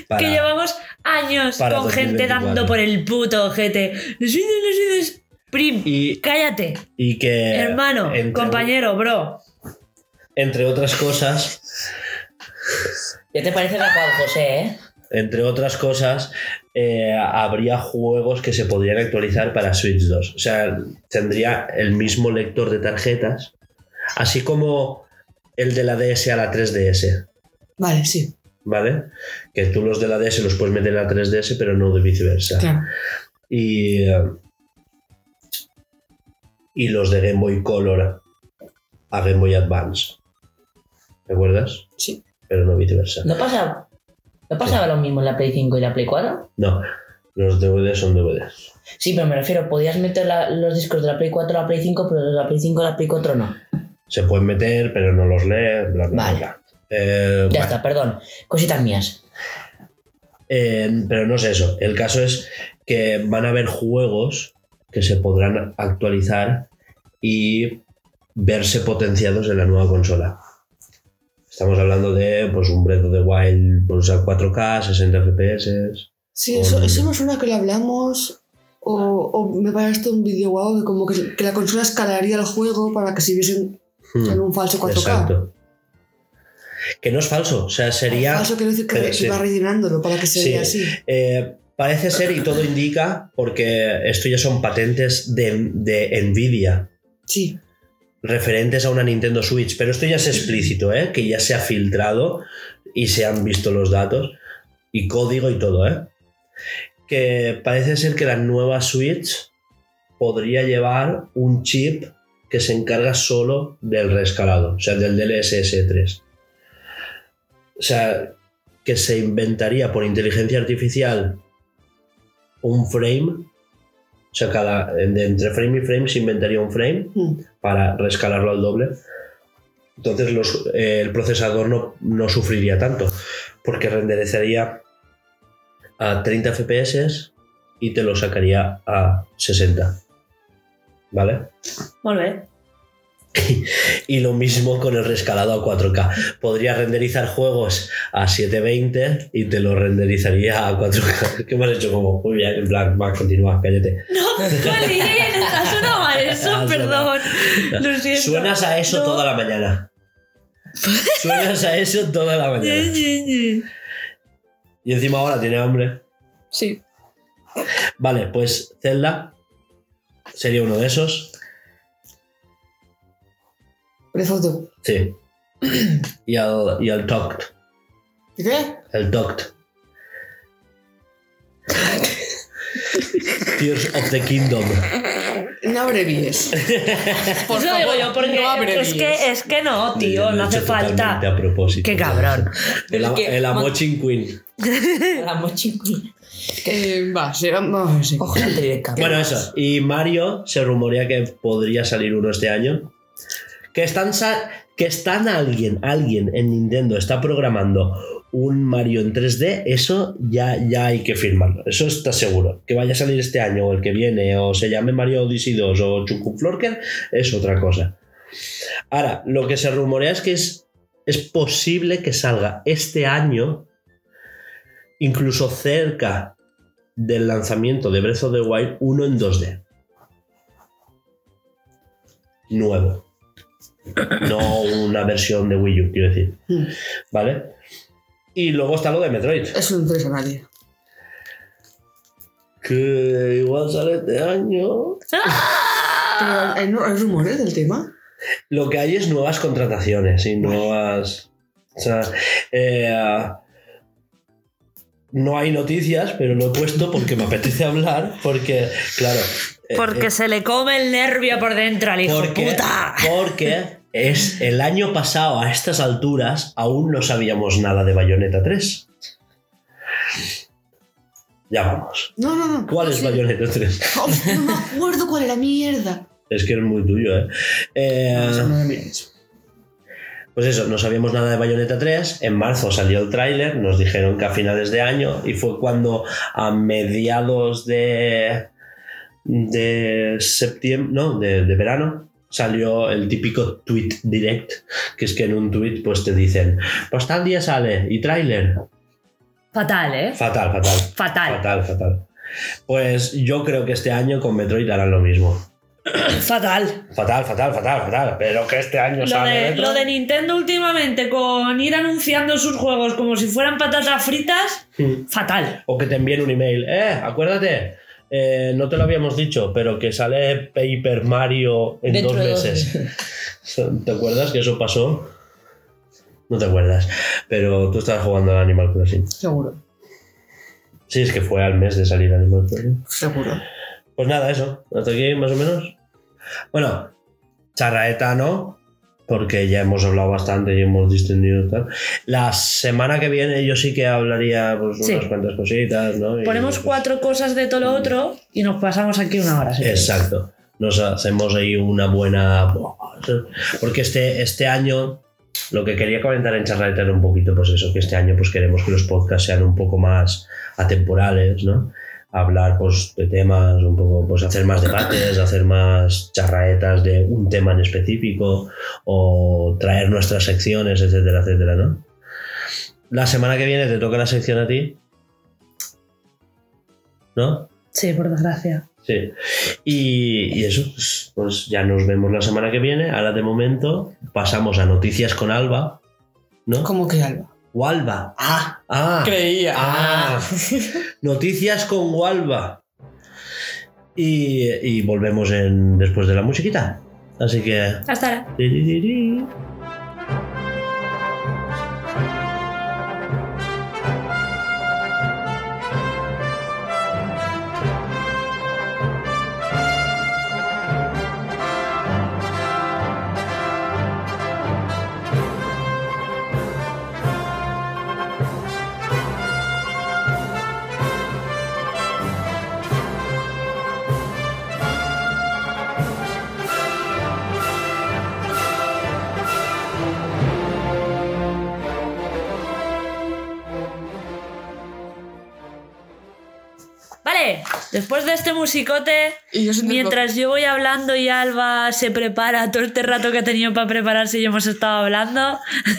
Para- Que llevamos años con gente 2024. dando por el puto ojete. Prim, Y, cállate. y que. Hermano, entre- compañero, bro. Entre otras cosas, Ya te parece a Juan José, ¿eh? Entre otras cosas, eh, habría juegos que se podrían actualizar para Switch 2. O sea, tendría el mismo lector de tarjetas, así como el de la DS a la 3DS, Vale, sí, ¿vale? Que tú los de la DS los puedes meter en la 3DS, pero no de viceversa. claro. Y, eh, y los de Game Boy Color a Game Boy Advance. ¿Te acuerdas? Sí. Pero no viceversa. ¿No pasaba, ¿no pasaba lo mismo en la Play 5 y la Play 4? No, los DVDs son DVDs. Sí, pero me refiero, podías meter la- los discos de la Play 4 a la Play 5, pero de la Play 5 a la Play 4 no. Se pueden meter, pero no los lee, bla, bla, Vale. bla. Eh, Ya vale. está, perdón. Cositas mías. Eh, pero no es eso. El caso es que van a haber juegos que se podrán actualizar y verse potenciados en la nueva consola. Estamos hablando de pues, un Breath of the Wild pues, a 4K, 60 FPS. Sí, eso, Con- eso me suena que lo hablamos. O, o me parece un vídeo guau de como que, que la consola escalaría el juego para que se viesen Hmm, en un falso 4K. Exacto. Que no es falso, o sea, sería... Falso quiero decir que, que sí. va rellenándolo para que se Sí. vea así. Eh, parece ser y todo indica, porque esto ya son patentes de, de Nvidia Sí. Referentes a una Nintendo Switch, pero esto ya es explícito, ¿eh? que ya se ha filtrado y se han visto los datos y código y todo, ¿eh? Que parece ser que la nueva Switch podría llevar un chip que se encarga solo del rescalado, o sea, del DLSS 3. O sea, que se inventaría por inteligencia artificial un frame, o sea, cada, entre frame y frame se inventaría un frame Mm. Para rescalarlo al doble. Entonces el procesador no, no sufriría tanto, porque renderizaría a 30 FPS y te lo sacaría a 60. ¿Vale? Molt bé. Y lo mismo con el rescalado a 4K. Podría renderizar juegos a 720 y te lo renderizaría a 4K. ¿Qué me has hecho? Como, muy bien, en plan, va, continúa, cállate. No, Colin, ha sonado mal eso, perdón. Lo siento. Suenas a eso No. toda la mañana. Suenas a eso toda la mañana. Y encima ahora tiene hambre. Sí. Vale, pues Zelda sería uno de esos. The Wild. Sí. Y al, y al Toct. ¿Y qué? El Toct. Tears of the Kingdom. No abrevíes. Por Eso digo favor, yo, porque no abrevíes. es, que, es que no, tío, no hace falta. totalmente A propósito. Qué cabrón. El, el Amochin Queen. La mochila. Eh, va, sí, vamos a ver si. Ojalá te diré cabrón. Bueno, eso. Y Mario se rumorea que podría salir uno este año. Que están, que están alguien, alguien en Nintendo está programando un Mario en 3D, eso ya, ya hay que firmarlo. Eso está seguro. Que vaya a salir este año o el que viene, o se llame Mario Odyssey 2 o Chuku Florker, es otra cosa. Ahora, lo que se rumorea es que es, es posible que salga este año, incluso cerca del lanzamiento de Breath of the Wild, uno en 2D. Nuevo. No una versión de Wii U, quiero decir. Mm. ¿Vale? Y luego está lo de Metroid. Eso no interesa a nadie. Que igual sale este año. Pero hay, no- hay rumores del tema. Lo que hay es nuevas contrataciones y nuevas. O sea, eh, no hay noticias, pero lo he puesto porque me apetece hablar. Porque, claro. Eh, Porque eh, se le come el nervio por dentro al hijo porque, puta. porque es el año pasado, a estas alturas, aún no sabíamos nada de Bayonetta 3. Ya vamos. No, no, no. ¿Cuál es Sí. Bayonetta 3? Oh, no me acuerdo cuál era mierda. Es que es muy tuyo, ¿eh? Eh, Eso no. Pues eso, no sabíamos nada de Bayonetta 3. En marzo salió el tráiler, nos dijeron que a finales de año y fue cuando a mediados de de septiembre, no, de, de verano salió el típico tweet direct, que es que en un tweet pues te dicen, pues tal día sale y tráiler. Fatal, ¿eh? Fatal, fatal. Fatal. Fatal, fatal. Pues yo creo que este año con Metroid harán lo mismo. Fatal. Fatal, fatal, fatal, fatal. Pero que este año Lo sale de, lo de Nintendo últimamente con ir anunciando sus juegos como si fueran patatas fritas, Hmm. fatal. O que te envíen un email. Eh, acuérdate. Eh, no te lo habíamos dicho, pero que sale Paper Mario en Dentro dos de dos meses. ¿Te acuerdas que eso pasó? No te acuerdas. Pero tú estabas jugando al Animal Crossing. Seguro. Sí, es que fue al mes de salir Animal Crossing. Seguro. Pues nada, eso. Hasta aquí, más o menos. Bueno, charraeta no, porque ya hemos hablado bastante y hemos distendido tal. La semana que viene yo sí que hablaría pues, Sí. unas cuantas cositas, ¿no? Y, Ponemos pues, cuatro cosas de todo lo otro y nos pasamos aquí una hora. ¿sí? Exacto. Nos hacemos ahí una buena. Porque este, este año. Lo que quería comentar en Charraeta era un poquito, pues eso, que este año pues queremos que los podcasts sean un poco más atemporales, ¿no? Hablar pues de temas, un poco, pues hacer más debates, hacer más charraetas de un tema en específico, o traer nuestras secciones, etcétera, etcétera, ¿no? La semana que viene te toca la sección a ti. ¿No? Sí, por desgracia. Sí. Y, y eso, pues, pues ya nos vemos la semana que viene. Ahora de momento pasamos a noticias con Alba. ¿No? ¿Cómo que Alba? Walva. Ah, ah. Creía. Ah. Noticias con Walva. Y, y volvemos en, después de la musiquita. Así que. Hasta ahora. Tiririri. Después de este musicote, Y yo sin mientras yo voy hablando y Alba se prepara todo este rato que ha tenido para prepararse y hemos estado hablando,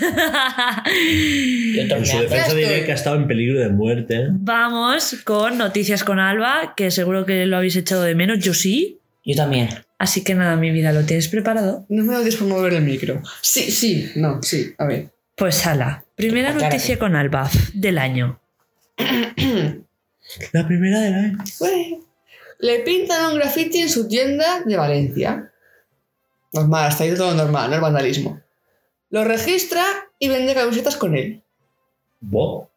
Yo En su defensa diré que ha estado en peligro de muerte. ¿eh? vamos con Noticias con Alba, que seguro que lo habéis echado de menos, yo sí. Yo también. Así que nada, mi vida, ¿lo tienes preparado? No me odies por mover el micro. Sí, sí, no, sí. A ver. Pues ala, primera noticia con Alba del año. La primera de la... Bueno, le pintan un graffiti en su tienda de Valencia. Normal, está ahí todo normal, no el vandalismo. Lo registra y vende camisetas con él. Bo.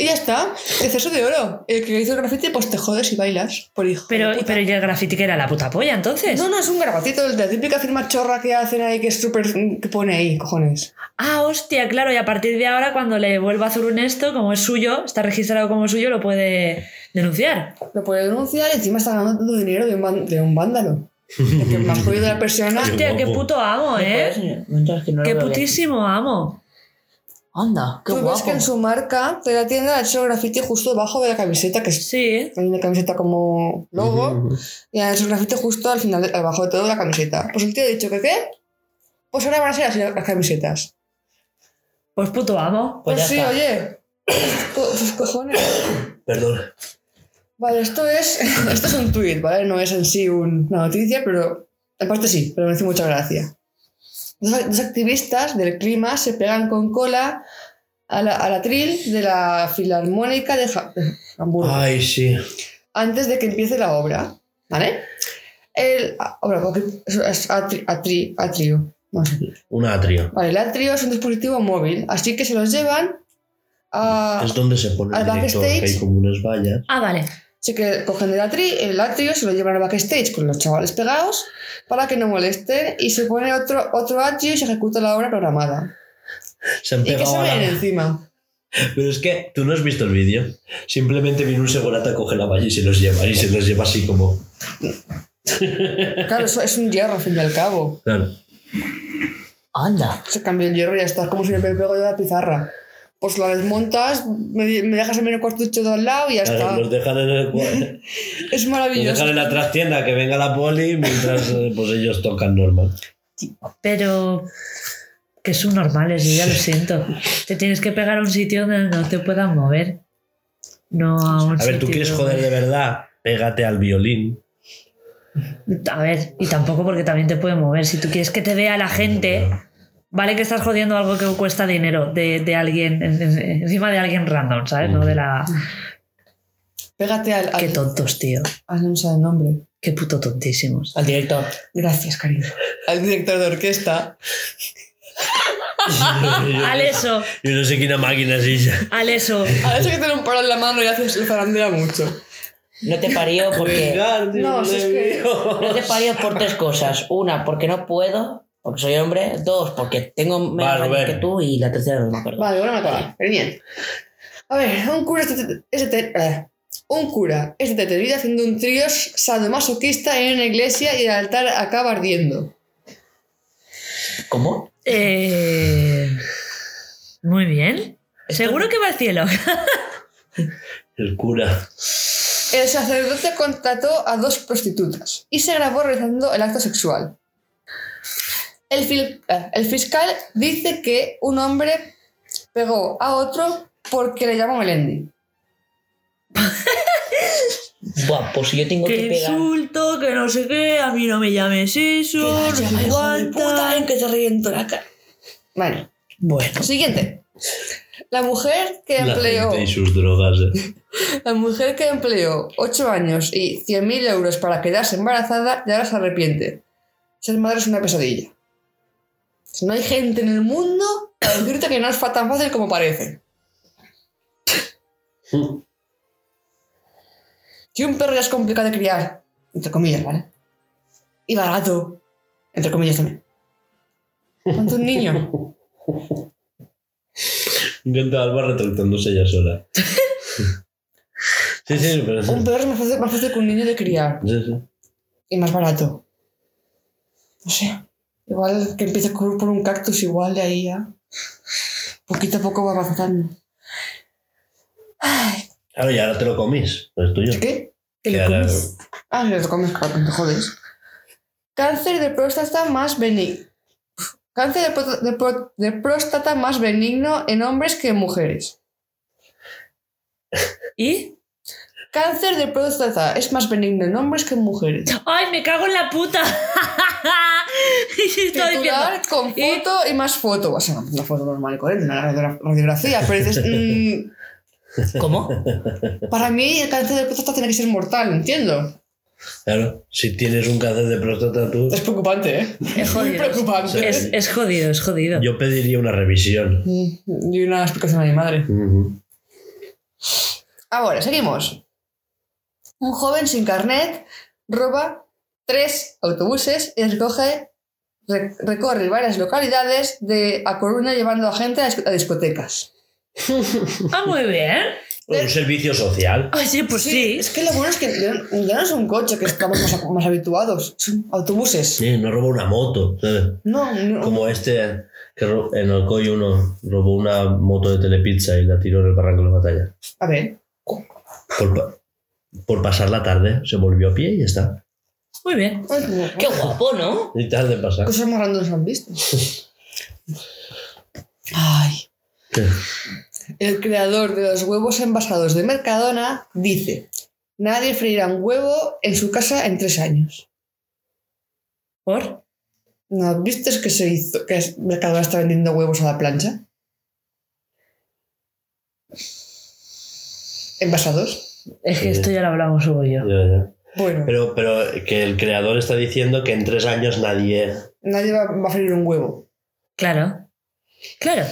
Y ya está, exceso de oro. El que hizo el graffiti, pues te jodes y bailas, por hijo. Pero, pero ¿y el graffiti que era la puta polla entonces? No, no, es un grafitito de la típica firma chorra que hacen ahí que es súper. que pone ahí, cojones. Ah, hostia, claro, y a partir de ahora, cuando le vuelva a hacer un esto, como es suyo, está registrado como suyo, lo puede denunciar. Lo puede denunciar y encima está ganando todo dinero de un, de un vándalo. Porque más jodido de la persona. Hostia, qué puto amo, ¿Me ¿eh? que Qué putísimo amo. Anda, qué Tú ves que en su marca de la tienda ha hecho graffiti justo debajo de la camiseta, que es Sí. hay una camiseta como logo, y ha hecho graffiti justo al final, de- abajo de todo la camiseta. Pues el tío ha dicho que qué, pues ahora van a ser así las camisetas. Pues puto amo. Pues Pues, ya sí, está. oye. Sus cojones. Perdón. Vale, esto es, esto es un tuit, ¿vale? No es en sí un- una noticia, pero en parte sí, pero me hace mucha gracia. Dos, dos activistas del clima se pegan con cola a la, al atril de la Filarmónica de, Ja- de Hamburgo Ay, sí. antes de que empiece la obra, ¿vale? El, obra, porque es, es atri- atri- atrio, no sé. Un atrio. Vale, el atrio es un dispositivo móvil, así que se los llevan a... Es donde se pone al el director, que backstage. hay como unas vallas. Ah, vale. Así que cogen el, atri, el atrio, se lo llevan al backstage con los chavales pegados para que no molesten y se pone otro, otro atrio y se ejecuta la obra programada. Se han ¿Y qué pegado se a ven la- encima? Pero es que tú no has visto el vídeo. Simplemente viene un segurata, coge la valla y se los lleva. Y se los lleva así como. Claro, eso es un hierro al fin y al cabo. Claro. Anda. Se cambia el hierro y ya está, es como si me pego yo la pizarra. Pues la desmontas, me, me dejas el menos cuartucho de al lado y ya Claro, está. los dejan en el Es los maravilloso. dejan en la trastienda que venga la poli mientras eh, pues ellos tocan normal. Pero que son normales, yo ya lo siento. Te tienes que pegar a un sitio donde no te puedan mover. No a un A ver, tú quieres donde- joder de verdad, pégate al violín. A ver, y tampoco porque también te puede mover. Si tú quieres que te vea la gente, vale que estás jodiendo algo que cuesta dinero de, de alguien, en- en- encima de alguien random, ¿sabes? No de la. Pégate al. al Qué tontos, tío. al- no me sale el nombre. Qué puto tontísimos. Al director. Gracias, cariño. Al director de orquesta. Al eso, Yo no sé qué máquina es esa. al eso. A ese que tiene un palo en la mano y haces el zarandea mucho. No te parió porque. No, si es que- No te parió por tres cosas. Una, porque no puedo, porque soy hombre. Dos, porque tengo menos Va, años que tú. Y la tercera no me acuerdo. Vale, bueno, me acaba. Pero bien. A ver, un cura es, det- es det- eh, un cura es detenido haciendo un trío sadomasoquista en una iglesia y el altar acaba ardiendo. ¿Cómo? Eh, muy bien. Seguro que va al cielo. El cura. El sacerdote contrató a dos prostitutas y se grabó realizando el acto sexual. El, fil- eh, el fiscal dice que un hombre pegó a otro porque le llamó Melendi. Buah, pues si yo tengo que Que pegar. insulto, que no sé qué, a mí no me llames eso, no sé cuánta. en que te reviento la cara. Bueno, Bueno, siguiente. La mujer que La empleó, gente y sus drogas. eh. la mujer que empleó 8 años y 100.000 euros para quedarse embarazada y ahora se arrepiente. Ser madre es una pesadilla. Si no hay gente en el mundo para decirte que no es tan fácil como parece. Si un perro ya es complicado de criar, entre comillas, ¿vale? Y barato, entre comillas también. ¿Cuánto un niño? Encanta Alba retractándose ella sola. Sí, sí, pero sí. Un perro es más fácil, más fácil que un niño de criar. Sí, sí. y más barato. No sé. Igual que empiece por por un cactus, igual de ahí ya. Poquito a poco va avanzando. Ay, Claro, y ahora te lo comís. Es tuyo. ¿Qué? ¿Te lo Que ahora- comes? Ah, si te comes, claro, te jodes. Cáncer de próstata más benigno. Cáncer de próstata más benigno en hombres que en mujeres. ¿Y? Cáncer de próstata es más benigno en hombres que en mujeres. ¡Ay, me cago en la puta! Titular con foto y más foto. O sea, una foto normal y corriente, una radiogra- radiografía. Pero dices, mm, ¿Cómo? para mí el cáncer de próstata tiene que ser mortal, entiendo. Claro, si tienes un cáncer de próstata tú, Es preocupante, ¿eh? Es Muy jodido. preocupante. Es, es jodido, es jodido. yo pediría una revisión. Mm, Y una explicación a mi madre. Ahora, seguimos. Un joven sin carnet roba tres autobuses y recoge, re- recorre varias localidades de A Coruña llevando a gente a, disco- a discotecas. Ah, muy bien. Un servicio social. Ay, sí, pues sí. Es que lo bueno es que ya, ya no es un coche que estamos más, más habituados, son autobuses. Sí, no roba una moto. ¿sabes? No, no. Como este que en Alcoy uno robó una moto de telepizza y la tiró en el barranco de la batalla. A ver. Por, por pasar la tarde se volvió a pie y ya está. Muy bien. Ay, Qué guapo, ¿no? Y tarde pasa. Cosas más grandes han visto. Ay. ¿Qué? El creador de los huevos envasados de Mercadona dice: Nadie freirá un huevo en su casa en tres años. ¿Por? ¿No viste que se hizo que Mercadona está vendiendo huevos a la plancha? ¿Envasados? Es que esto ya lo hablamos Hugo y yo. Ya, ya. Bueno, Pero, pero que el creador está diciendo que en tres años nadie. nadie va, va a freír un huevo. Claro. Claro.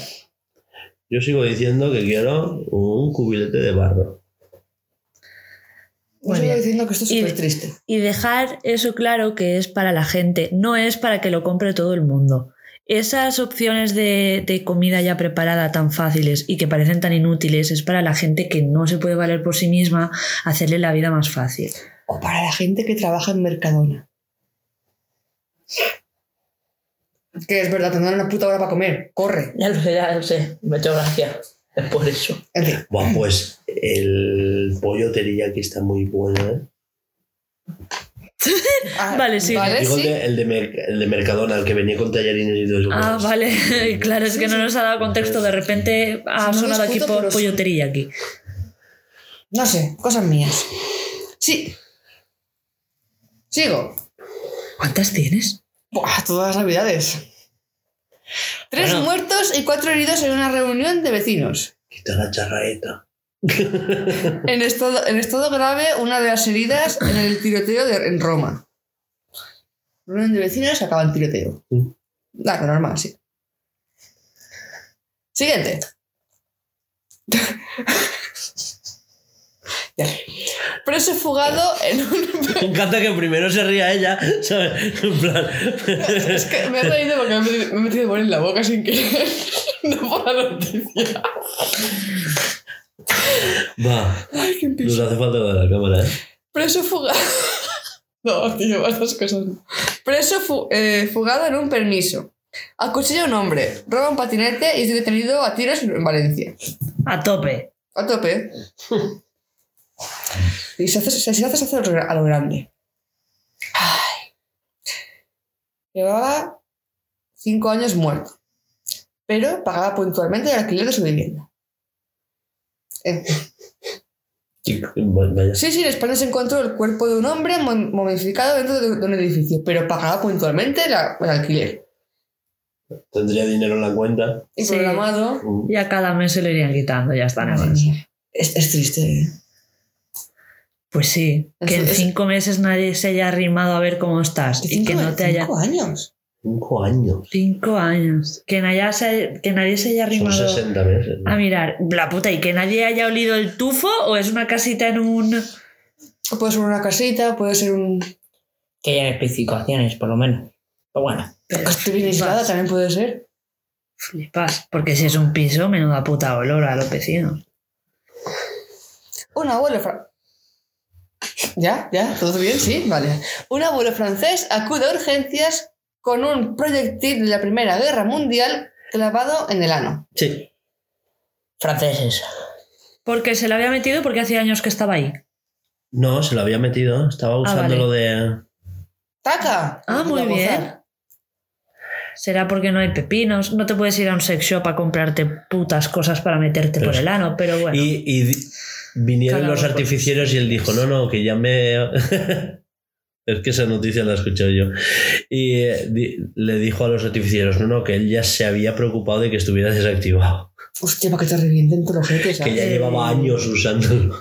Yo sigo diciendo que quiero un cubilete de barro. Yo sigo diciendo que esto es súper triste. Y dejar eso claro que es para la gente, no es para que lo compre todo el mundo. Esas opciones de, de comida ya preparada tan fáciles y que parecen tan inútiles es para la gente que no se puede valer por sí misma hacerle la vida más fácil. O para la gente que trabaja en Mercadona. Que es verdad, tendrán una puta hora para comer. Corre. Ya lo sé, ya lo sé. Me ha hecho gracia. Es por eso. En fin. Buah, pues el pollo teriyaki está muy bueno, ¿eh? Ah, Vale, sí. Vale, Digo el sí. de, el, de Mer- el de Mercadona, el que venía con tallarines y todo eso. Ah, vale, claro, es que no nos ha dado contexto. De repente ha Si no sonado aquí por pollotería aquí. No sé, cosas mías. Sí. Sigo. ¿Cuántas tienes? Buah, todas las navidades. Tres Bueno. muertos y cuatro heridos en una reunión de vecinos. Quita la charraeta. En estado, en estado grave, una de las heridas en el tiroteo de- en Roma. Reunión de vecinos acaba en tiroteo. Nada, normal, sí. Siguiente. Ya. Preso fugado en un... Me encanta que primero se ría ella, ¿sabes? En plan. Es que me he reído porque me he metido- por en la boca sin querer. No por la noticia. Va, Ay, qué nos hace falta de la cámara, ¿eh? Preso fugado. No, tío, estas cosas. no. Preso fu- eh, fugado en un permiso. Acuchilla a un hombre, roba un patinete y es detenido a tiros en Valencia. A tope. A tope. Y se hace, se, se hace, se hace a lo- a lo grande. Ay. Llevaba cinco años muerto, pero pagaba puntualmente el alquiler de su vivienda. Y- Vaya. Sí, sí, en España se encontró el cuerpo de un hombre mom- momificado dentro de, un edificio, pero pagaba puntualmente la- el alquiler. Tendría dinero en la cuenta. Y Sí. programado. Mm. Ya cada mes se lo irían quitando, ya está. Mía. Es, es triste. ¿eh? Pues sí, que en es- cinco meses nadie se haya arrimado a ver cómo estás y que no te haya... cinco años. Cinco años. Cinco años. Que nadie se, que nadie se haya Son arrimado 60 meses. ¿no? a mirar. La puta, ¿y que nadie haya olido el tufo o es una casita en un... Puede ser una casita, puede ser un. Que hayan especificaciones, por lo menos. Pero bueno. Que esté bien aislada, también puede ser. Flipas. Porque si es un piso, menuda puta olor a los vecinos. Un abuelo fra- ¿Ya? ¿Ya? ¿Todo bien? Sí, vale. Un abuelo francés acude a urgencias con un proyectil de la Primera Guerra Mundial clavado en el ano. No, se lo había metido. Estaba usando vale. lo de. ¡Taca! Ah, muy bien. Será porque no hay pepinos. No te puedes ir a un sex shop a comprarte putas cosas para meterte Pero por es- el ano, pero bueno. Y, vinieron los pues. artificieros y él dijo: No, no, que ya me. es que esa noticia la he escuchado yo. Y eh, di- le dijo a los artificieros: No, no, que él ya se había preocupado de que estuviera desactivado. Hostia, para que te revienten todos los jeques, Que ya Eh, llevaba años usándolo.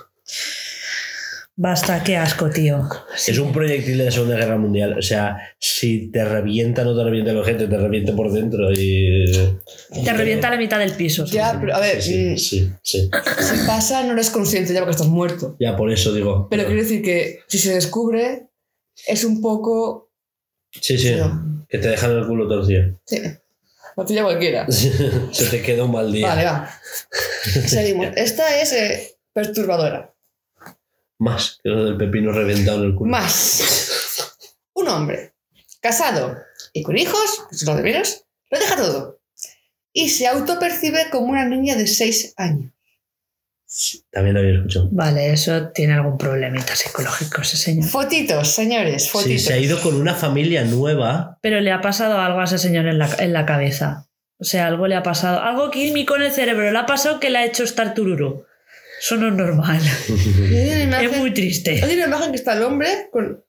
Basta, qué asco, tío. Es un proyectil de la Segunda Guerra Mundial. O sea, si te revienta, no te revienta el ojete, te revienta por dentro y. Te revienta la mitad del piso. Ya, pero a ver, Sí, mm, sí, sí. si pasa no eres consciente ya porque estás muerto. Ya por eso digo. Pero quiero decir que si se descubre, es un poco... Sí, sí. No. Que te dejan el culo torcido. Sí. La tuya cualquiera. Se te queda un mal día. Vale, va. Seguimos. Esta es eh, perturbadora. Más que lo del pepino reventado en el culo. Más. Un hombre casado y con hijos, que es lo de menos, lo deja todo. Y se autopercibe como una niña de 6 años. También lo había escuchado. Vale, eso tiene algún problemita psicológico ese señor. Fotitos, señores, Sí, fotitos. se ha ido con una familia nueva. Pero le ha pasado algo a ese señor en la, en la cabeza. O sea, algo le ha pasado. Algo químico en el cerebro. Le ha pasado que le ha hecho estar tururu. Eso no es normal. Imagen- Es muy triste. Hay una imagen que está el hombre con,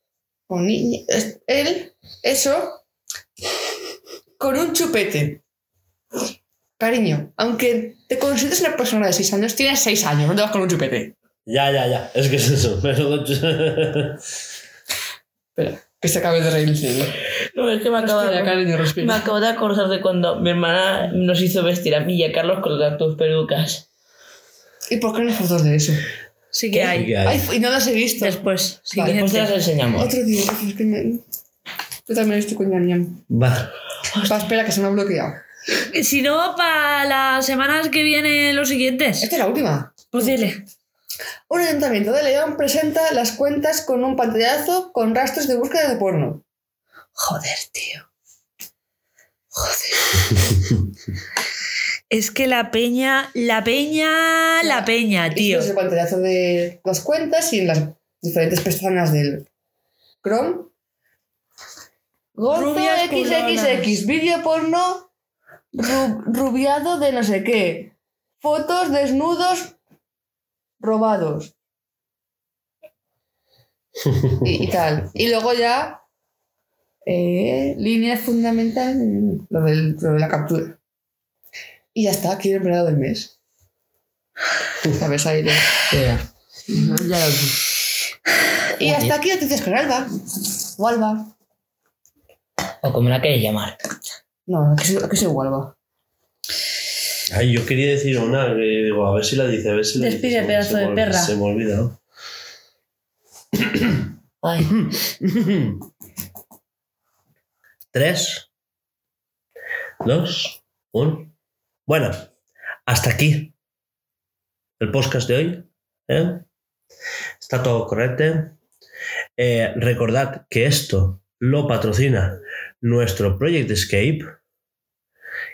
con niña, él, eso, con un chupete. Cariño, aunque te consideres una persona de 6 años, tienes 6 años, no te vas con un chupete. Ya, ya, ya. Es que es eso. Pero- Espera, que se acabe de reír el cielo. No, es que me acabo, de, cariño, me acabo de acordar de cuando mi hermana nos hizo vestir a mí y a Carlos con las dos pelucas. ¿Y por qué no hay fotos de eso? Sí que hay. ¿Qué hay? Ay, y no las he visto. Después, Vale, Después te las siguiente. enseñamos. Otro día, es que me... Yo también estoy con Ñam Va. Va, espera, que se me ha bloqueado. Si no, para las semanas que vienen los siguientes. Esta es la última. Pues dile. Un ayuntamiento de León presenta las cuentas con un pantallazo con rastros de búsqueda de porno. Joder, tío. Joder. es que la peña, la peña, la peña, tío. Es el pantallazo de las cuentas y en las diferentes pestañas del Chrome. Rubias XXX, vídeo porno rubiado de no sé qué. Fotos desnudos robados. y, y tal. Y luego ya eh, línea fundamental, lo, del- lo de la captura. Y ya está, aquí el empleado del mes. ¿Sabes? Ahí Ya lo. Y hasta aquí noticias con Alba. O Alba. O como la queréis llamar. No, aquí soy, aquí soy Alba. Ay, yo quería decir una, que digo, a ver si la dice, a ver si la dice. Despide, Se me- pedazo se me de ol- perra. Se me olvida. Ay, Tres, dos, uno. Bueno, hasta aquí el podcast de hoy. ¿eh? Está todo correcto. Eh, recordad que esto lo patrocina nuestro Project Escape,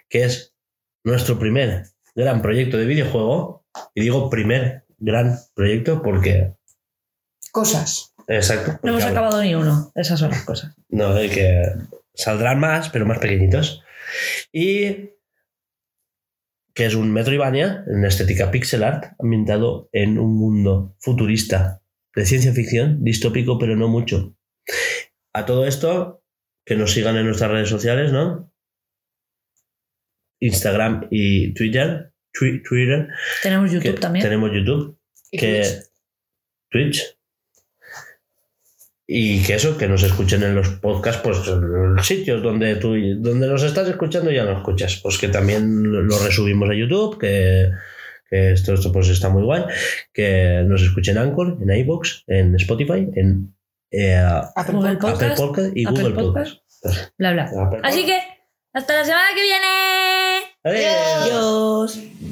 que es nuestro primer gran proyecto de videojuego. Y digo primer gran proyecto porque... Cosas. Exacto. No hemos acabado ni uno. Esas son las cosas. no, de que saldrán más, pero más pequeñitos. Y que es un Metroidvania en estética pixel art, ambientado en un mundo futurista de ciencia ficción, distópico, pero no mucho. A todo esto, que nos sigan en nuestras redes sociales, ¿no? Instagram y Twitter. Twi- Twitter. Tenemos YouTube también. Tenemos YouTube Y que Twitch. Twitch. Y que eso, que nos escuchen en los podcasts, pues en los sitios donde tú donde nos estás escuchando ya nos escuchas. Pues que también lo resubimos a YouTube, que, que esto, esto pues está muy guay. Que nos escuchen en Anchor, en iVoox, en Spotify, en eh, Apple Google Podcast. Apple Podcast, Podcast y Apple Google Podcast. Bla, bla. Así que, hasta la semana que viene. Adiós. Adiós.